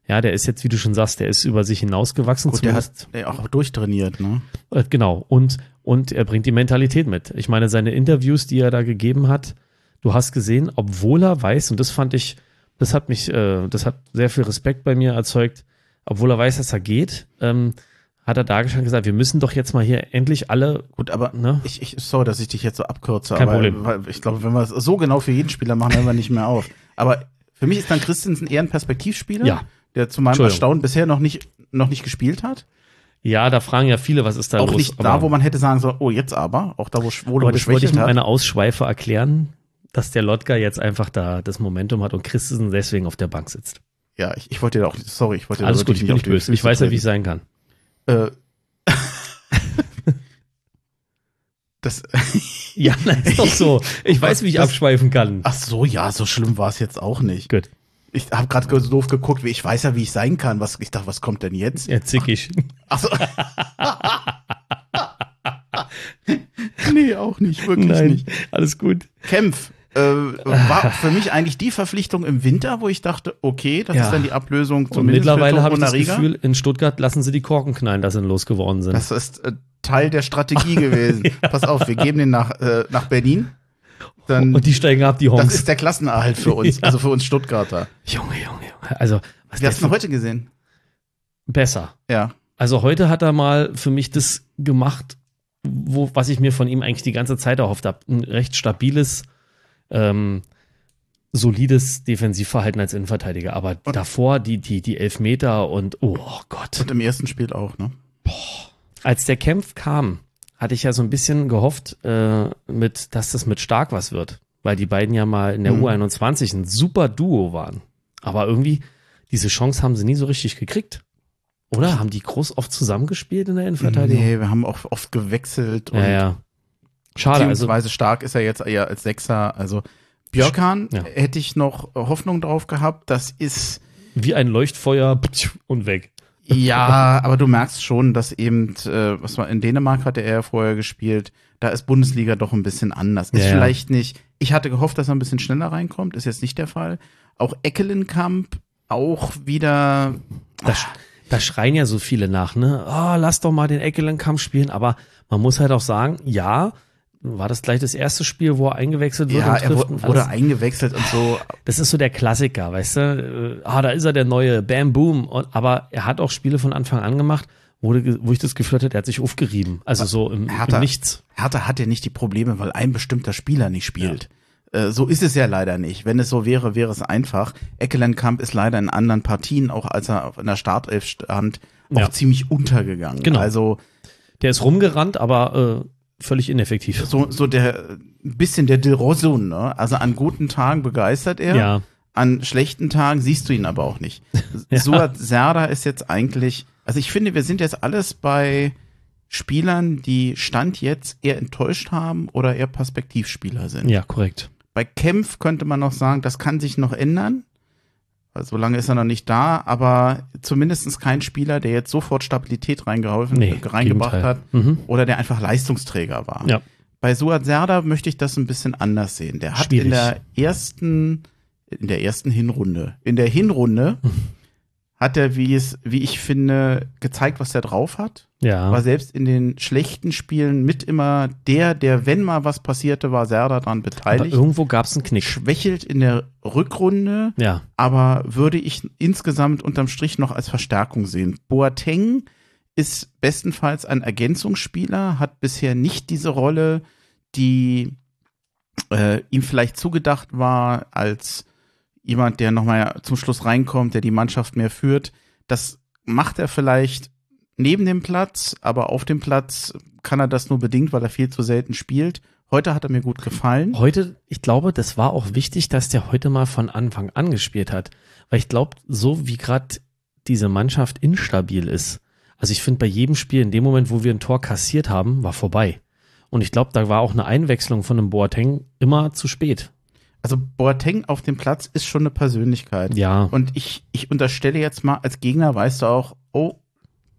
Ja, der ist jetzt, wie du schon sagst, der ist über sich hinausgewachsen. Gut, der hat der auch durchtrainiert, ne? Äh, Genau. Und, und er bringt die Mentalität mit. Ich meine, seine Interviews, die er da gegeben hat, du hast gesehen, obwohl er weiß, und das fand ich, das hat mich, äh, das hat sehr viel Respekt bei mir erzeugt, obwohl er weiß, dass er geht, ähm, hat er dargestellt und gesagt, wir müssen doch jetzt mal hier endlich alle, Gut, aber ne? ich, ich, sorry, dass ich dich jetzt so abkürze, Kein aber Problem. weil ich glaube, wenn wir es so genau für jeden Spieler machen, hören wir nicht mehr auf. Aber für mich ist dann Christensen eher ein Perspektivspieler, Ja. der zu meinem. Erstaunen bisher noch nicht, noch nicht gespielt hat. Ja, da fragen ja viele, was ist da auch los? nicht da, wo man hätte sagen sollen, oh, jetzt aber, auch da, wo Schwolo aber das wollte ich mit meiner Ausschweife erklären, dass der Lotka jetzt einfach da das Momentum hat und Christensen deswegen auf der Bank sitzt. Ja, ich, ich wollte dir auch, sorry, ich wollte Alles gut, ich bin nicht böse. Ich weiß ja, wie ich sein kann. Äh, das, Ja, das ist doch so. Ich weiß, wie ich Das- abschweifen kann. ach so, ja, so schlimm war es jetzt auch nicht. Gut. Ich habe gerade so doof geguckt, wie ich weiß ja, wie ich sein kann. Was, ich dachte, was kommt denn jetzt? Ja, zickig. Ach so. nee, auch nicht, wirklich Nein, nicht. alles gut. Kempf äh, war für mich eigentlich die Verpflichtung im Winter, wo ich dachte, okay, das Ja. ist dann die Ablösung Und zumindest mittlerweile für habe ich das. Gefühl, in Stuttgart lassen sie die Korken knallen, dass sie losgeworden sind. Das ist äh, Teil der Strategie gewesen. Pass auf, wir geben den nach, äh, nach Berlin. Dann, und die steigen ab, die das Honks. ist der Klassenerhalt für uns, Ja. also für uns Stuttgarter. Junge, Junge, Junge. Also, was Wie der hast du heute gesehen? besser. Ja. Also heute hat er mal für mich das gemacht, wo, was ich mir von ihm eigentlich die ganze Zeit erhofft habe. Ein recht stabiles, ähm, solides Defensivverhalten als Innenverteidiger. Aber Und- davor die, die, die Elfmeter und, oh Gott. Und im ersten Spiel auch, ne? Als der Kampf kam, hatte ich ja so ein bisschen gehofft, äh, mit, dass das mit Stark was wird. Weil die beiden ja mal in der Mhm. U21 ein super Duo waren. Aber irgendwie, diese Chance haben sie nie so richtig gekriegt. Oder? Haben die groß oft zusammengespielt in der Innenverteidigung? Nee, wir haben auch oft gewechselt und Ja, ja. Schade, also beziehungsweise stark ist er jetzt eher als Sechser. Also Björkan Ja. hätte ich noch Hoffnung drauf gehabt. Das ist wie ein Leuchtfeuer und weg. Ja, aber du merkst schon, dass eben, äh, was war in Dänemark hatte er ja vorher gespielt. Da ist Bundesliga doch ein bisschen anders. Ist Ja, vielleicht nicht. Ich hatte gehofft, dass er ein bisschen schneller reinkommt. Ist jetzt nicht der Fall. Auch Eckelenkamp auch wieder. Da, sch- da schreien ja so viele nach, ne? Ah, lass doch mal den Eckelenkamp spielen. Aber man muss halt auch sagen, ja, war das gleich das erste Spiel, wo er eingewechselt wird Ja, er wurde alles. eingewechselt und so. Das ist so der Klassiker, weißt du? Äh, Ah, da ist er der neue Bam Boom. Und, aber er hat auch Spiele von Anfang an gemacht, wo, wo ich das Gefühl hatte, er hat sich aufgerieben. Also so im, Hertha. im Nichts. Hertha hat ja nicht die Probleme, weil ein bestimmter Spieler nicht spielt. Äh, So ist es ja leider nicht. Wenn es so wäre, wäre es einfach. Eckelenkamp ist leider in anderen Partien, auch als er in der Startelf stand, auch Ja. ziemlich untergegangen. Genau. Also Der ist rumgerannt, aber völlig ineffektiv. So, so der, ein bisschen der Del Rosun, ne? Also an guten Tagen begeistert er. Ja, An schlechten Tagen siehst du ihn aber auch nicht. Ja. Suat Serda ist jetzt eigentlich, also ich finde, wir sind jetzt alles bei Spielern, die Stand jetzt eher enttäuscht haben oder eher Perspektivspieler sind. ja, korrekt. Bei Kempf könnte man noch sagen, das kann sich noch ändern. Also, So lange ist er noch nicht da, aber zumindest kein Spieler, der jetzt sofort Stabilität reingeholfen, Nee, reingebracht hat Mhm. oder der einfach Leistungsträger war. Ja. Bei Suat Serda möchte ich das ein bisschen anders sehen. Der hat Schwierig. in der ersten, in der ersten Hinrunde, in der Hinrunde hat er, wie es, wie ich finde, gezeigt, was er drauf hat. Ja. War selbst in den schlechten Spielen mit immer der, der, wenn mal was passierte, war Serda daran Aber beteiligt. irgendwo gab es einen Knick. Schwächelt in der Rückrunde, Ja, aber würde ich insgesamt unterm Strich noch als Verstärkung sehen. Boateng ist bestenfalls ein Ergänzungsspieler, hat bisher nicht diese Rolle, die äh, ihm vielleicht zugedacht war als jemand, der nochmal zum Schluss reinkommt, der die Mannschaft mehr führt. Das macht er vielleicht neben dem Platz, aber auf dem Platz kann er das nur bedingt, weil er viel zu selten spielt. Heute hat er mir gut gefallen. heute, ich glaube, das war auch wichtig, dass der heute mal von Anfang an gespielt hat. Weil ich glaube, so wie gerade diese Mannschaft instabil ist, also ich finde bei jedem Spiel, in dem Moment, wo wir ein Tor kassiert haben, war vorbei. Und ich glaube, da war auch eine Einwechslung von einem Boateng immer zu spät. Also Boateng auf dem Platz ist schon eine Persönlichkeit. Ja, Und ich, ich unterstelle jetzt mal, als Gegner weißt du auch, oh,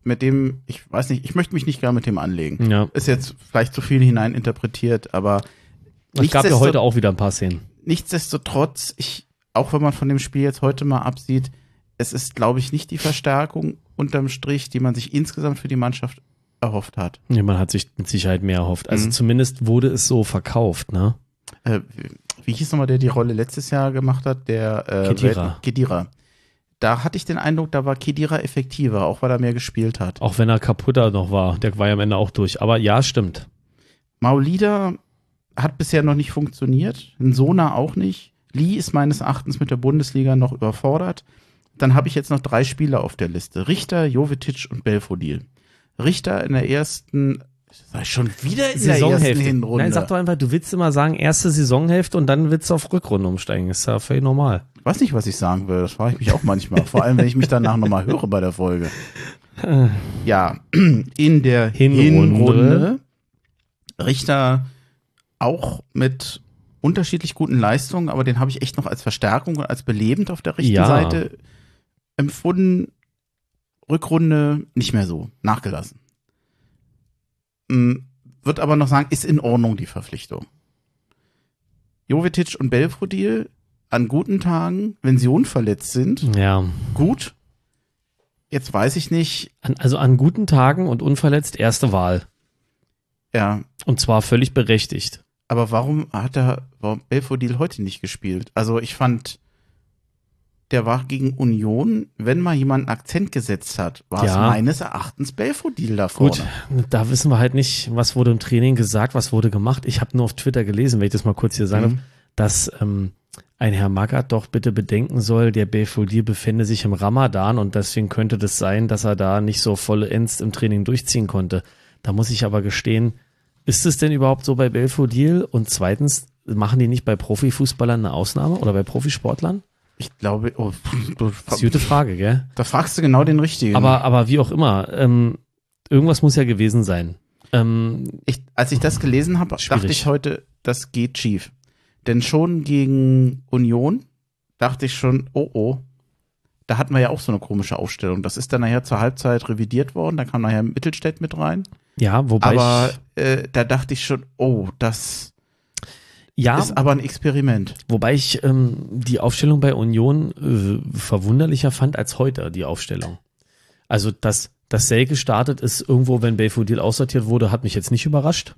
mit dem, ich weiß nicht, ich möchte mich nicht gar mit dem anlegen. ja. Ist jetzt vielleicht zu viel hineininterpretiert, aber Es gab ja heute auch wieder ein paar Szenen. nichtsdestotrotz, ich, auch wenn man von dem Spiel jetzt heute mal absieht, es ist, glaube ich, nicht die Verstärkung unterm Strich, die man sich insgesamt für die Mannschaft erhofft hat. Ja, man hat sich mit Sicherheit mehr erhofft. Also Mhm. zumindest wurde es so verkauft, ne? Äh, wie hieß nochmal der die Rolle letztes Jahr gemacht hat? Der äh, Khedira. Welt- Khedira. Da hatte ich den Eindruck, da war Kedira effektiver, auch weil er mehr gespielt hat. Auch wenn er kaputter noch war. Der war ja am Ende auch durch. Aber ja, stimmt. Maulida hat bisher noch nicht funktioniert, Sona auch nicht. Lee ist meines Erachtens mit der Bundesliga noch überfordert. Dann habe ich jetzt noch drei Spieler auf der Liste. Richter, Jovetic und Belfodil. Richter in der ersten, ich schon wieder in der ersten Hinrunde. Nein, sag doch einfach, du willst immer sagen, erste Saisonhälfte und dann willst du auf Rückrunde umsteigen. Ist ja völlig normal. Ich weiß nicht, was ich sagen will. Das frage ich mich auch manchmal. Vor allem, wenn ich mich danach nochmal höre bei der Folge. Ja, in der Hinrunde. Hinrunde. Richter auch mit unterschiedlich guten Leistungen, aber den habe ich echt noch als Verstärkung und als belebend auf der rechten Ja. Seite empfunden. Rückrunde nicht mehr so, nachgelassen. Wird aber noch sagen, ist in Ordnung die Verpflichtung. Jovetic und Belfodil an guten Tagen, wenn sie unverletzt sind, Ja. gut. Jetzt weiß ich nicht, An, also an guten Tagen und unverletzt erste Wahl. ja, Und zwar völlig berechtigt. aber warum hat er warum Belfodil heute nicht gespielt? Also ich fand, der war gegen Union, wenn mal jemand einen Akzent gesetzt hat, war es Ja. meines Erachtens Belfodil da vorne. Gut, da wissen wir halt nicht, was wurde im Training gesagt, was wurde gemacht. Ich habe nur auf Twitter gelesen, wenn ich das mal kurz hier sagen Mhm. darf, dass ähm, ein Herr Magath doch bitte bedenken soll, der Belfodil befände sich im Ramadan und deswegen könnte das sein, dass er da nicht so vollends im Training durchziehen konnte. Da muss ich aber gestehen, ist es denn überhaupt so bei Belfodil? Und zweitens, machen die nicht bei Profifußballern eine Ausnahme oder bei Profisportlern? Ich glaube, oh, du, Das ist eine gute Frage, gell? da fragst du genau den richtigen. Aber, aber wie auch immer, ähm, irgendwas muss ja gewesen sein. Ähm, ich, als ich das gelesen habe, dachte ich heute, das geht schief. Denn schon gegen Union dachte ich schon, oh oh, da hatten wir ja auch so eine komische Aufstellung. Das ist dann nachher zur Halbzeit revidiert worden, da kam nachher Mittelstädt mit rein. ja, wobei Aber äh, da dachte ich schon, oh, das ja, ist aber ein Experiment. wobei ich ähm, die Aufstellung bei Union äh, verwunderlicher fand als heute die Aufstellung. Also, dass, dass Selke gestartet ist irgendwo, wenn Belfodil aussortiert wurde, hat mich jetzt nicht überrascht.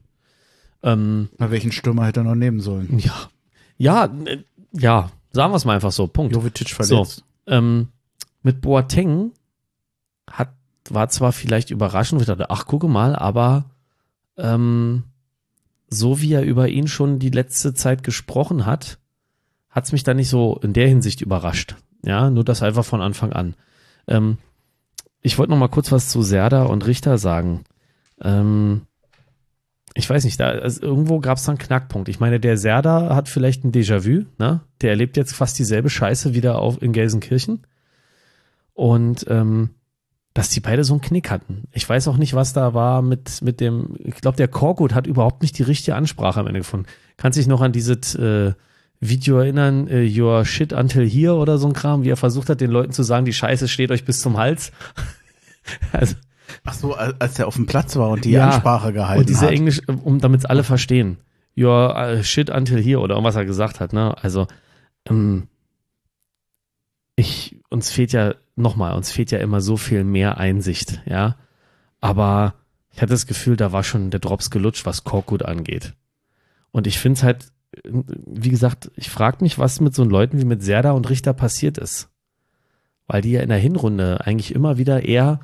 Ähm, Na, welchen Stürmer hätte er noch nehmen sollen? ja, ja, äh, ja, sagen wir es mal einfach so, Punkt. Jovetic verletzt. Ähm, mit Boateng hat, war zwar vielleicht überraschend, ich dachte, ach, gucke mal, aber ähm, so wie er über ihn schon die letzte Zeit gesprochen hat, hat es mich da nicht so in der Hinsicht überrascht. Ja, nur das einfach von Anfang an. Ähm, ich wollte noch mal kurz was zu Serda und Richter sagen. Ähm, ich weiß nicht, da also irgendwo gab es dann einen Knackpunkt. Ich meine, der Serda hat vielleicht ein Déjà-vu, ne? Der erlebt jetzt fast dieselbe Scheiße wieder auf in Gelsenkirchen. Und ähm, dass die beide so einen Knick hatten. Ich weiß auch nicht, was da war mit, mit dem, ich glaube, der Korkut hat überhaupt nicht die richtige Ansprache am Ende gefunden. Kannst dich noch an dieses äh, Video erinnern, äh, Your Shit Until Here oder so ein Kram, wie er versucht hat, den Leuten zu sagen, die Scheiße steht euch bis zum Hals. also, Ach so, als er auf dem Platz war und die ja, Ansprache gehalten hat. Und diese hat. Englisch, um damit alle verstehen. Your uh, shit until here oder was er gesagt hat, ne? Also, ähm, ich, uns fehlt ja, nochmal, uns fehlt ja immer so viel mehr Einsicht, ja. Aber ich hatte das Gefühl, da war schon der Drops gelutscht, was Korkut angeht. Und ich finde es halt, wie gesagt, ich frage mich, was mit so Leuten wie mit Serda und Richter passiert ist. Weil die ja in der Hinrunde eigentlich immer wieder eher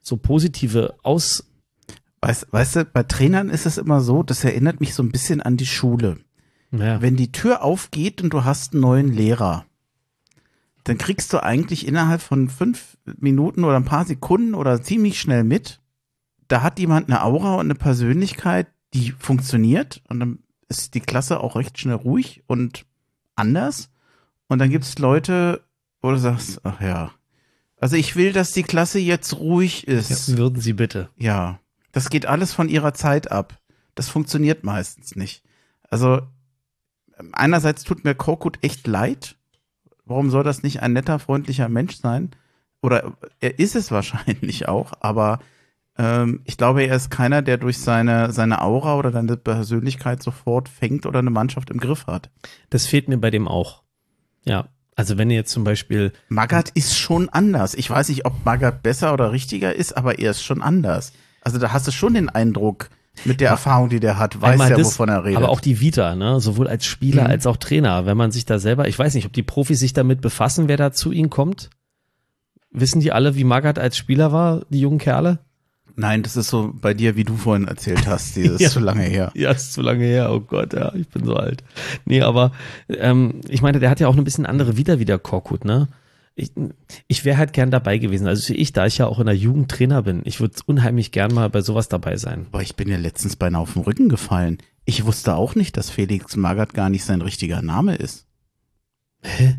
so positive Aus. Weißt, weißt du, bei Trainern ist es immer so, das erinnert mich so ein bisschen an die Schule. Ja. Wenn die Tür aufgeht und du hast einen neuen Lehrer, dann kriegst du eigentlich innerhalb von fünf Minuten oder ein paar Sekunden oder ziemlich schnell mit, da hat jemand eine Aura und eine Persönlichkeit, die funktioniert und dann ist die Klasse auch recht schnell ruhig und anders. Und dann gibt es Leute, wo du sagst, ach ja, also ich will, dass die Klasse jetzt ruhig ist. Ja, würden Sie bitte. Ja, das geht alles von ihrer Zeit ab. Das funktioniert meistens nicht. Also einerseits tut mir Korkut echt leid. Warum soll das nicht ein netter, freundlicher Mensch sein? Oder er ist es wahrscheinlich auch, aber ähm, ich glaube, er ist keiner, der durch seine, seine Aura oder seine Persönlichkeit sofort fängt oder eine Mannschaft im Griff hat. Das fehlt mir bei dem auch. Ja, also wenn ihr jetzt zum Beispiel. Magath ist schon anders. Ich weiß nicht, ob Magath besser oder richtiger ist, aber er ist schon anders. Also da hast du schon den Eindruck, mit der Erfahrung, die der hat, weiß er, wovon er redet. Aber auch die Vita, ne? sowohl als Spieler mhm. als auch Trainer. Wenn man sich da selber, ich weiß nicht, ob die Profis sich damit befassen, wer da zu ihnen kommt. Wissen die alle, wie Magath als Spieler war, die jungen Kerle? Nein, das ist so bei dir, wie du vorhin erzählt hast. Die ist ja. zu lange her. Ja, ist zu lange her. Oh Gott, ja, ich bin so alt. Nee, aber ähm, ich meine, der hat ja auch ein bisschen andere Wieder wieder Korkut, ne? Ich, ich wäre halt gern dabei gewesen. Also ich, da ich ja auch in der Jugend Trainer bin, ich würde unheimlich gern mal bei sowas dabei sein. Aber ich bin ja letztens beinahe auf den Rücken gefallen. Ich wusste auch nicht, dass Felix Magath gar nicht sein richtiger Name ist. Hä?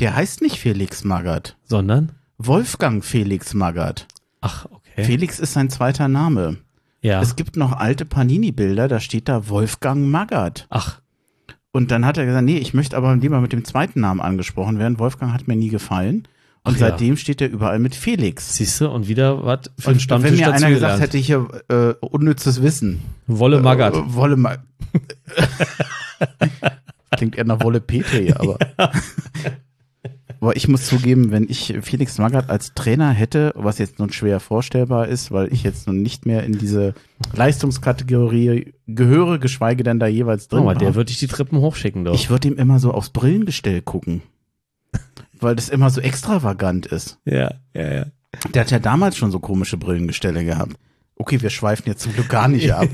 Der heißt nicht Felix Magath. Sondern? Wolfgang Felix Magath. Ach, okay. Felix ist sein zweiter Name. Ja. Es gibt noch alte Panini-Bilder, da steht da Wolfgang Magath. Ach. Und dann hat er gesagt, nee, ich möchte aber lieber mit dem zweiten Namen angesprochen werden. Wolfgang hat mir nie gefallen. Und Ach seitdem ja. steht er überall mit Felix. Siehst du, und wieder was für ein Stammtisch Wenn mir einer gesagt hätte, ich hier äh, unnützes Wissen. Wolle Magath. Äh, Wolle Magath. Klingt eher nach Wolle Petri, aber. Ja. Aber ich muss zugeben, wenn ich Felix Magath als Trainer hätte, was jetzt nun schwer vorstellbar ist, weil ich jetzt nun nicht mehr in diese Leistungskategorie gehöre, geschweige denn da jeweils drin. Aber der würde ich die Treppen hochschicken, doch. Ich würde ihm immer so aufs Brillengestell gucken. weil das immer so extravagant ist. Ja, ja, ja. Der hat ja damals schon so komische Brillengestelle gehabt. Okay, wir schweifen jetzt zum Glück gar nicht ab.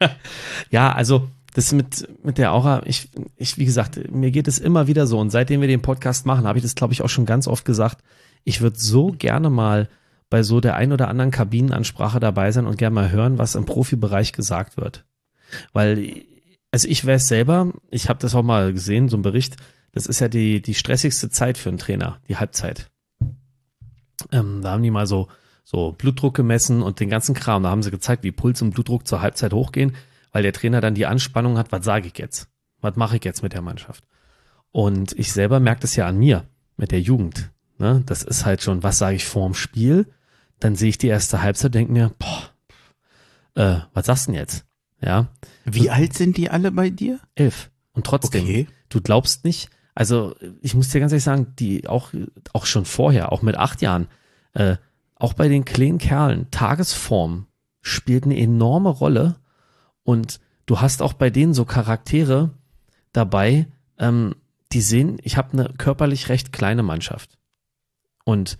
ja, also das mit, mit der Aura, ich, ich, wie gesagt, mir geht es immer wieder so. Und seitdem wir den Podcast machen, habe ich das, glaube ich, auch schon ganz oft gesagt. Ich würde so gerne mal bei so der ein oder anderen Kabinenansprache dabei sein und gerne mal hören, was im Profibereich gesagt wird. Weil, also ich weiß selber, ich habe das auch mal gesehen, so ein Bericht, das ist ja die, die stressigste Zeit für einen Trainer, die Halbzeit. Ähm, da haben die mal so, so Blutdruck gemessen und den ganzen Kram. Da haben sie gezeigt, wie Puls und Blutdruck zur Halbzeit hochgehen weil der Trainer dann die Anspannung hat, was sage ich jetzt? Was mache ich jetzt mit der Mannschaft? Und ich selber merke das ja an mir mit der Jugend. Ne? Das ist halt schon, was sage ich vorm Spiel? Dann sehe ich die erste Halbzeit, denke mir, boah, äh, was sagst du denn jetzt? Ja. Wie und, alt sind die alle bei dir? Elf. Und trotzdem, okay. du glaubst nicht, also ich muss dir ganz ehrlich sagen, die auch, auch schon vorher, auch mit acht Jahren, äh, auch bei den kleinen Kerlen, Tagesform spielt eine enorme Rolle und du hast auch bei denen so Charaktere dabei, ähm, die sehen, ich habe eine körperlich recht kleine Mannschaft. Und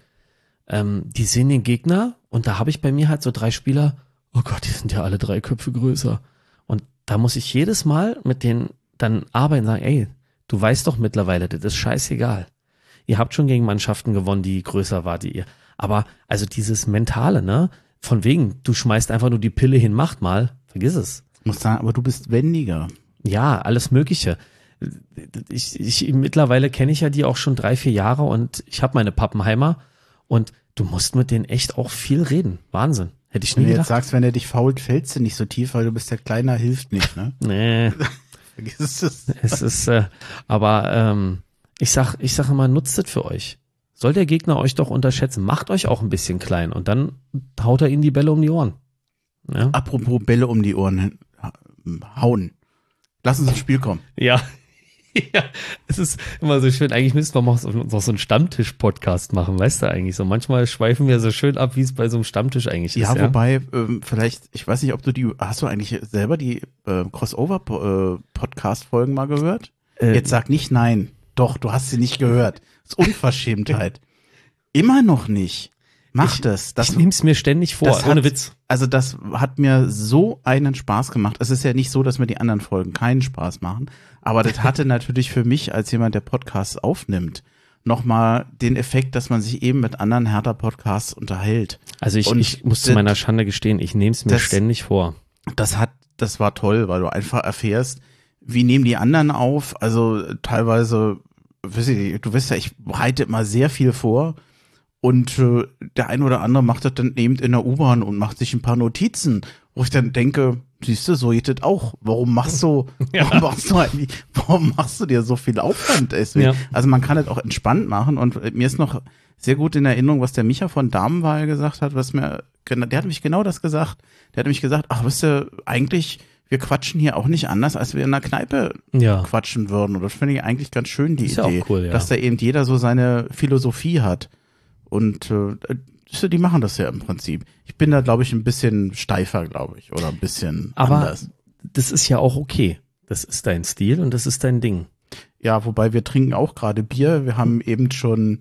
ähm, die sehen den Gegner und da habe ich bei mir halt so drei Spieler, oh Gott, die sind ja alle drei Köpfe größer. Und da muss ich jedes Mal mit denen dann arbeiten sagen, ey, du weißt doch mittlerweile, das ist scheißegal. Ihr habt schon gegen Mannschaften gewonnen, die größer war, die ihr. Aber also dieses Mentale, ne? Von wegen, du schmeißt einfach nur die Pille hin, macht mal, Vergiss es. Muss sagen, aber du bist wendiger. Ja, alles Mögliche. Ich, ich, mittlerweile kenne ich ja die auch schon drei, vier Jahre und ich habe meine Pappenheimer und du musst mit denen echt auch viel reden. Wahnsinn. Hätte ich Wenn nie du jetzt gedacht. sagst, wenn er dich fault, fällst du nicht so tief, weil du bist der Kleiner, hilft nicht, ne? Nee, Vergiss es. es ist, äh, aber ähm, ich sag, ich sag immer, nutzt es für euch. Soll der Gegner euch doch unterschätzen, macht euch auch ein bisschen klein und dann haut er ihnen die Bälle um die Ohren. Ja, Apropos Bälle um die Ohren hauen. Lass uns ins Spiel kommen. ja. ja, es ist immer so schön. Eigentlich müssten wir mal so, noch so einen Stammtisch-Podcast machen, weißt du eigentlich so. Manchmal schweifen wir so schön ab, wie es bei so einem Stammtisch eigentlich Ja, ist. Ja, wobei, ähm, vielleicht, ich weiß nicht, ob du die, hast du eigentlich selber die äh, Crossover-Podcast-Folgen mal gehört? Äh, Jetzt sag nicht nein. Doch, du hast sie nicht gehört. Das ist Unverschämtheit. Immer noch nicht. Mach Ich- das. Ich nehme es mir ständig vor, das ohne hat- Witz. Also das hat mir so einen Spaß gemacht. Es ist ja nicht so, dass mir die anderen Folgen keinen Spaß machen, aber das hatte natürlich für mich als jemand, der Podcasts aufnimmt, nochmal den Effekt, dass man sich eben mit anderen Hertha-Podcasts unterhält. Also ich, Und ich muss zu meiner Schande gestehen, ich nehme es mir das- ständig vor. Das hat, das war toll, weil du einfach erfährst, wie nehmen die anderen auf. Also teilweise, du weißt ja, ich bereite immer sehr viel vor. Und äh, der ein oder andere macht das dann eben in der U-Bahn und macht sich ein paar Notizen, wo ich dann denke, siehst du, so geht das auch. Warum machst du, warum machst du eigentlich, warum machst du dir so viel Aufwand deswegen? Ja. Also man kann das auch entspannt machen und äh, mir ist noch sehr gut in Erinnerung, was der Micha von Damenwahl gesagt hat, was mir, der hat mich genau das gesagt. Der hat mich gesagt, ach, wisst ihr, eigentlich, wir quatschen hier auch nicht anders, als wir in einer Kneipe Ja. quatschen würden. Und das finde ich eigentlich ganz schön, die Ist ja Idee, cool, ja. dass da eben jeder so seine Philosophie hat. Und äh, so, die machen das ja im Prinzip. Ich bin da, glaube ich, ein bisschen steifer, glaube ich, oder ein bisschen Aber anders. das ist ja auch okay. Das ist dein Stil und das ist dein Ding. Ja, wobei wir trinken auch gerade Bier. Wir haben eben schon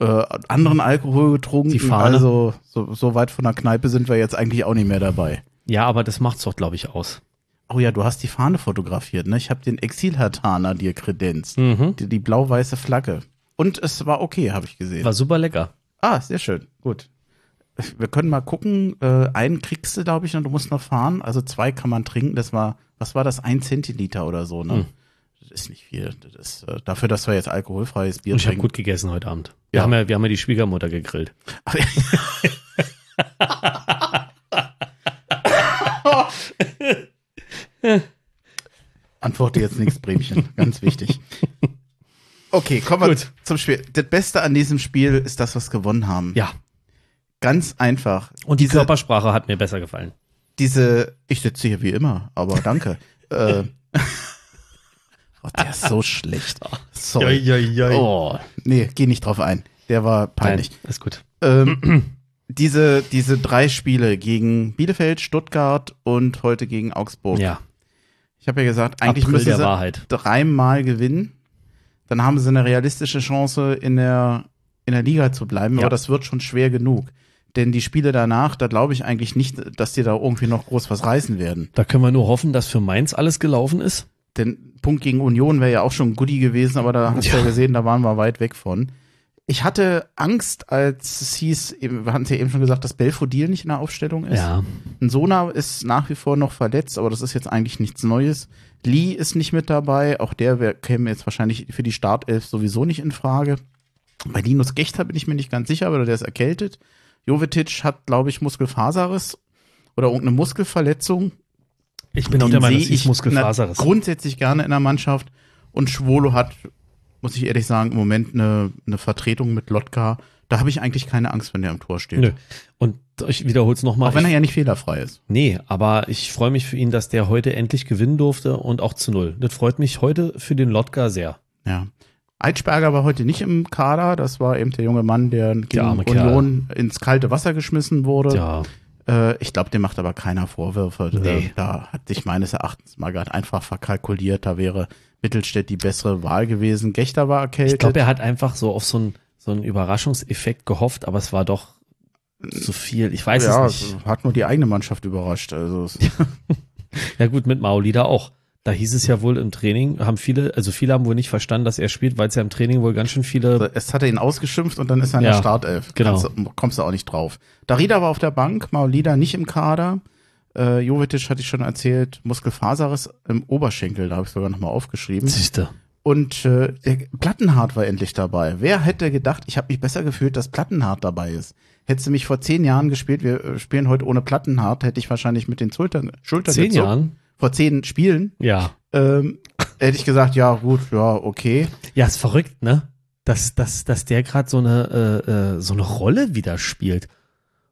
äh, anderen Alkohol getrunken. Die Fahne. Also so, so weit von der Kneipe sind wir jetzt eigentlich auch nicht mehr dabei. Ja, aber das macht's doch, glaube ich, aus. Oh ja, du hast die Fahne fotografiert, ne? Ich habe den Exilhartaner dir kredenzt. Mhm. Die, die blau-weiße Flagge. Und es war okay, habe ich gesehen. War super lecker. Ah, sehr schön. Gut. Wir können mal gucken. Äh, einen kriegst du, glaube ich, und du musst noch fahren. Also zwei kann man trinken. Das war, was war das? Ein Zentiliter oder so, ne? Hm. Das ist nicht viel. Das ist, äh, dafür, dass wir jetzt alkoholfreies Bier Und ich habe gut gegessen heute Abend. Wir, Ja. haben ja, wir haben ja die Schwiegermutter gegrillt. Antworte jetzt nichts, Bremchen. Ganz wichtig. Okay, kommen wir zum Spiel. Das Beste an diesem Spiel ist das, was wir gewonnen haben. Ja. Ganz einfach. Und die diese, Körpersprache hat mir besser gefallen. diese, ich sitze hier wie immer, aber danke. äh, oh, der ist so schlecht. Sorry. Oh, nee, geh nicht drauf ein. Der war peinlich. Nein, ist gut. Ähm, diese, diese drei Spiele gegen Bielefeld, Stuttgart und heute gegen Augsburg. Ja. Ich habe ja gesagt, eigentlich April müssen sie dreimal gewinnen. Dann haben sie eine realistische Chance, in der, in der Liga zu bleiben. Ja. Aber das wird schon schwer genug. Denn die Spiele danach, da glaube ich eigentlich nicht, dass die da irgendwie noch groß was reißen werden. Da können wir nur hoffen, dass für Mainz alles gelaufen ist. Denn Punkt gegen Union wäre ja auch schon ein Goodie gewesen, aber da hast du ja Ja. gesehen, da waren wir weit weg von. Ich hatte Angst, als es hieß, wir hatten es ja eben schon gesagt, dass Belfodil nicht in der Aufstellung ist. Ja. Ein Sona ist nach wie vor noch verletzt, aber das ist jetzt eigentlich nichts Neues. Lee ist nicht mit dabei, auch der wär, käme jetzt wahrscheinlich für die Startelf sowieso nicht in Frage. Bei Linus Gechter bin ich mir nicht ganz sicher, aber der ist erkältet. Jovetic hat, glaube ich, Muskelfaserriss oder irgendeine Muskelverletzung. Ich bin auch Den der Meinung, dass ich Muskelfaser na- ist. grundsätzlich gerne in der Mannschaft. Und Schwolo hat, muss ich ehrlich sagen, im Moment eine, eine Vertretung mit Lotka. Da habe ich eigentlich keine Angst, wenn der am Tor steht. Nö. Ich wiederhole es nochmal. Auch wenn er ja nicht fehlerfrei ist. Nee, aber ich freue mich für ihn, dass der heute endlich gewinnen durfte und auch zu null. Das freut mich heute für den Lotka sehr. Ja. Eitschberger war heute nicht im Kader. Das war eben der junge Mann, der gegen Kerl. Union ins kalte Wasser geschmissen wurde. Ja, Äh, ich glaube, dem macht aber keiner Vorwürfe. Nee. Äh, da hat sich meines Erachtens Magath einfach verkalkuliert. Da wäre Mittelstädt die bessere Wahl gewesen. Gechter war erkältet. ich glaube, er hat einfach so auf so einen so einen Überraschungseffekt gehofft, aber es war doch zu viel. Ich weiß ja, es nicht. hat nur die eigene Mannschaft überrascht. Also Ja gut, mit Maolida auch. Da hieß es ja wohl im Training, haben viele, also viele haben wohl nicht verstanden, dass er spielt, weil es ja im Training wohl ganz schön viele. es hat er ihn ausgeschimpft und dann ist er in Ja, der Startelf. genau. Kannst, du- kommst du auch nicht drauf. Darida war auf der Bank, Maulida nicht im Kader. Äh, Jovetic hatte ich schon erzählt, Muskelfaserriss im Oberschenkel, da habe ich sogar nochmal aufgeschrieben. Siehste. Und äh, der Plattenhart war endlich dabei. Wer hätte gedacht, ich habe mich besser gefühlt, dass Plattenhart dabei ist. Hättest du mich vor zehn Jahren gespielt, wir äh, spielen heute ohne Plattenhart, hätte ich wahrscheinlich mit den Schultern, Schultern Zehn gezuckt. Jahren? Vor zehn Spielen Ja. ähm, hätte ich gesagt, ja gut, ja okay. Ja, ist verrückt, ne? Dass, dass, dass der gerade so eine äh, äh, so eine Rolle wieder spielt.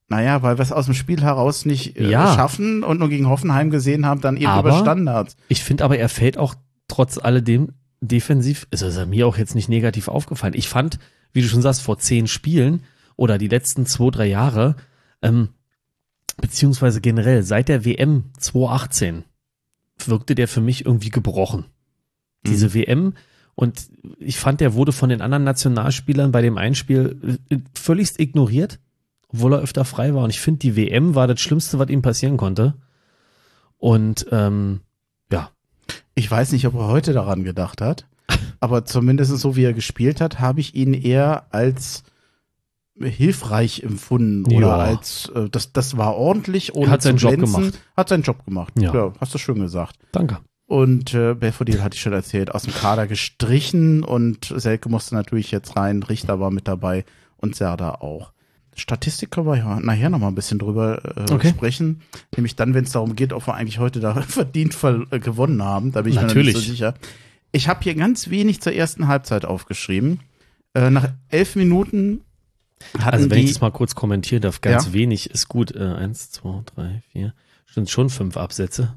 Naja, weil wir es aus dem Spiel heraus nicht äh, Ja. schaffen und nur gegen Hoffenheim gesehen haben, dann eben Aber- über Standards. Ich finde aber, er fällt auch trotz alledem defensiv, ist er mir auch jetzt nicht negativ aufgefallen. Ich fand, wie du schon sagst, vor zehn Spielen oder die letzten zwei, drei Jahre, ähm, beziehungsweise generell seit der WM 2018 wirkte der für mich irgendwie gebrochen. Diese WM und ich fand, der wurde von den anderen Nationalspielern bei dem Einspiel äh, völligst ignoriert, obwohl er öfter frei war. Und ich finde, die WM war das Schlimmste, was ihm passieren konnte. Und ähm, Ich weiß nicht, ob er heute daran gedacht hat, aber zumindest so wie er gespielt hat, habe ich ihn eher als hilfreich empfunden oder Ja. als äh, das das war ordentlich ohne Hat seinen Job glänzen. gemacht. Hat seinen Job gemacht. Ja. Ja, hast du schön gesagt. danke. Und äh, Belfodil hatte ich schon erzählt, aus dem Kader gestrichen und Selke musste natürlich jetzt rein, Richter war mit dabei und Serda auch. Statistik können wir ja nachher noch mal ein bisschen drüber äh, Okay. sprechen. Nämlich dann, wenn es darum geht, ob wir eigentlich heute da verdient ver äh, gewonnen haben. Da bin ich mir Natürlich. nicht so sicher. Ich habe hier ganz wenig zur ersten Halbzeit aufgeschrieben. Äh, nach elf Minuten hatten Also wenn die, ich das mal kurz kommentieren darf, ganz Ja. wenig ist gut. Äh, eins, zwei, drei, vier. Sind schon fünf Absätze.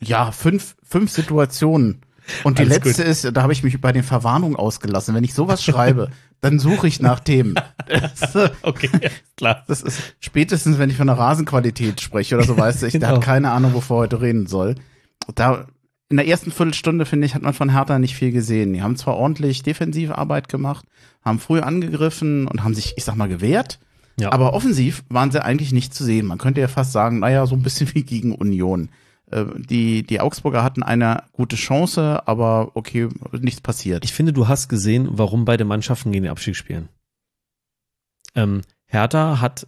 Ja, fünf, fünf Situationen. Und die Alles letzte ist, da habe ich mich bei den Verwarnungen ausgelassen. Wenn ich sowas schreibe, dann suche ich nach Themen. Äh, Okay, klar. das ist spätestens, wenn ich von der Rasenqualität spreche oder so, weißt du, ich der Genau. hat keine Ahnung, wovor er heute reden soll. Da in der ersten Viertelstunde, finde ich, hat man von Hertha nicht viel gesehen. Die haben zwar ordentlich defensive Arbeit gemacht, haben früh angegriffen und haben sich, ich sag mal, gewehrt. Ja. Aber offensiv waren sie eigentlich nicht zu sehen. Man könnte ja fast sagen, naja, so ein bisschen wie gegen Union. Äh, Die, die Augsburger hatten eine gute Chance, aber okay, nichts passiert. Ich finde, du hast gesehen, warum beide Mannschaften gegen den Abstieg spielen. Ähm, Hertha hat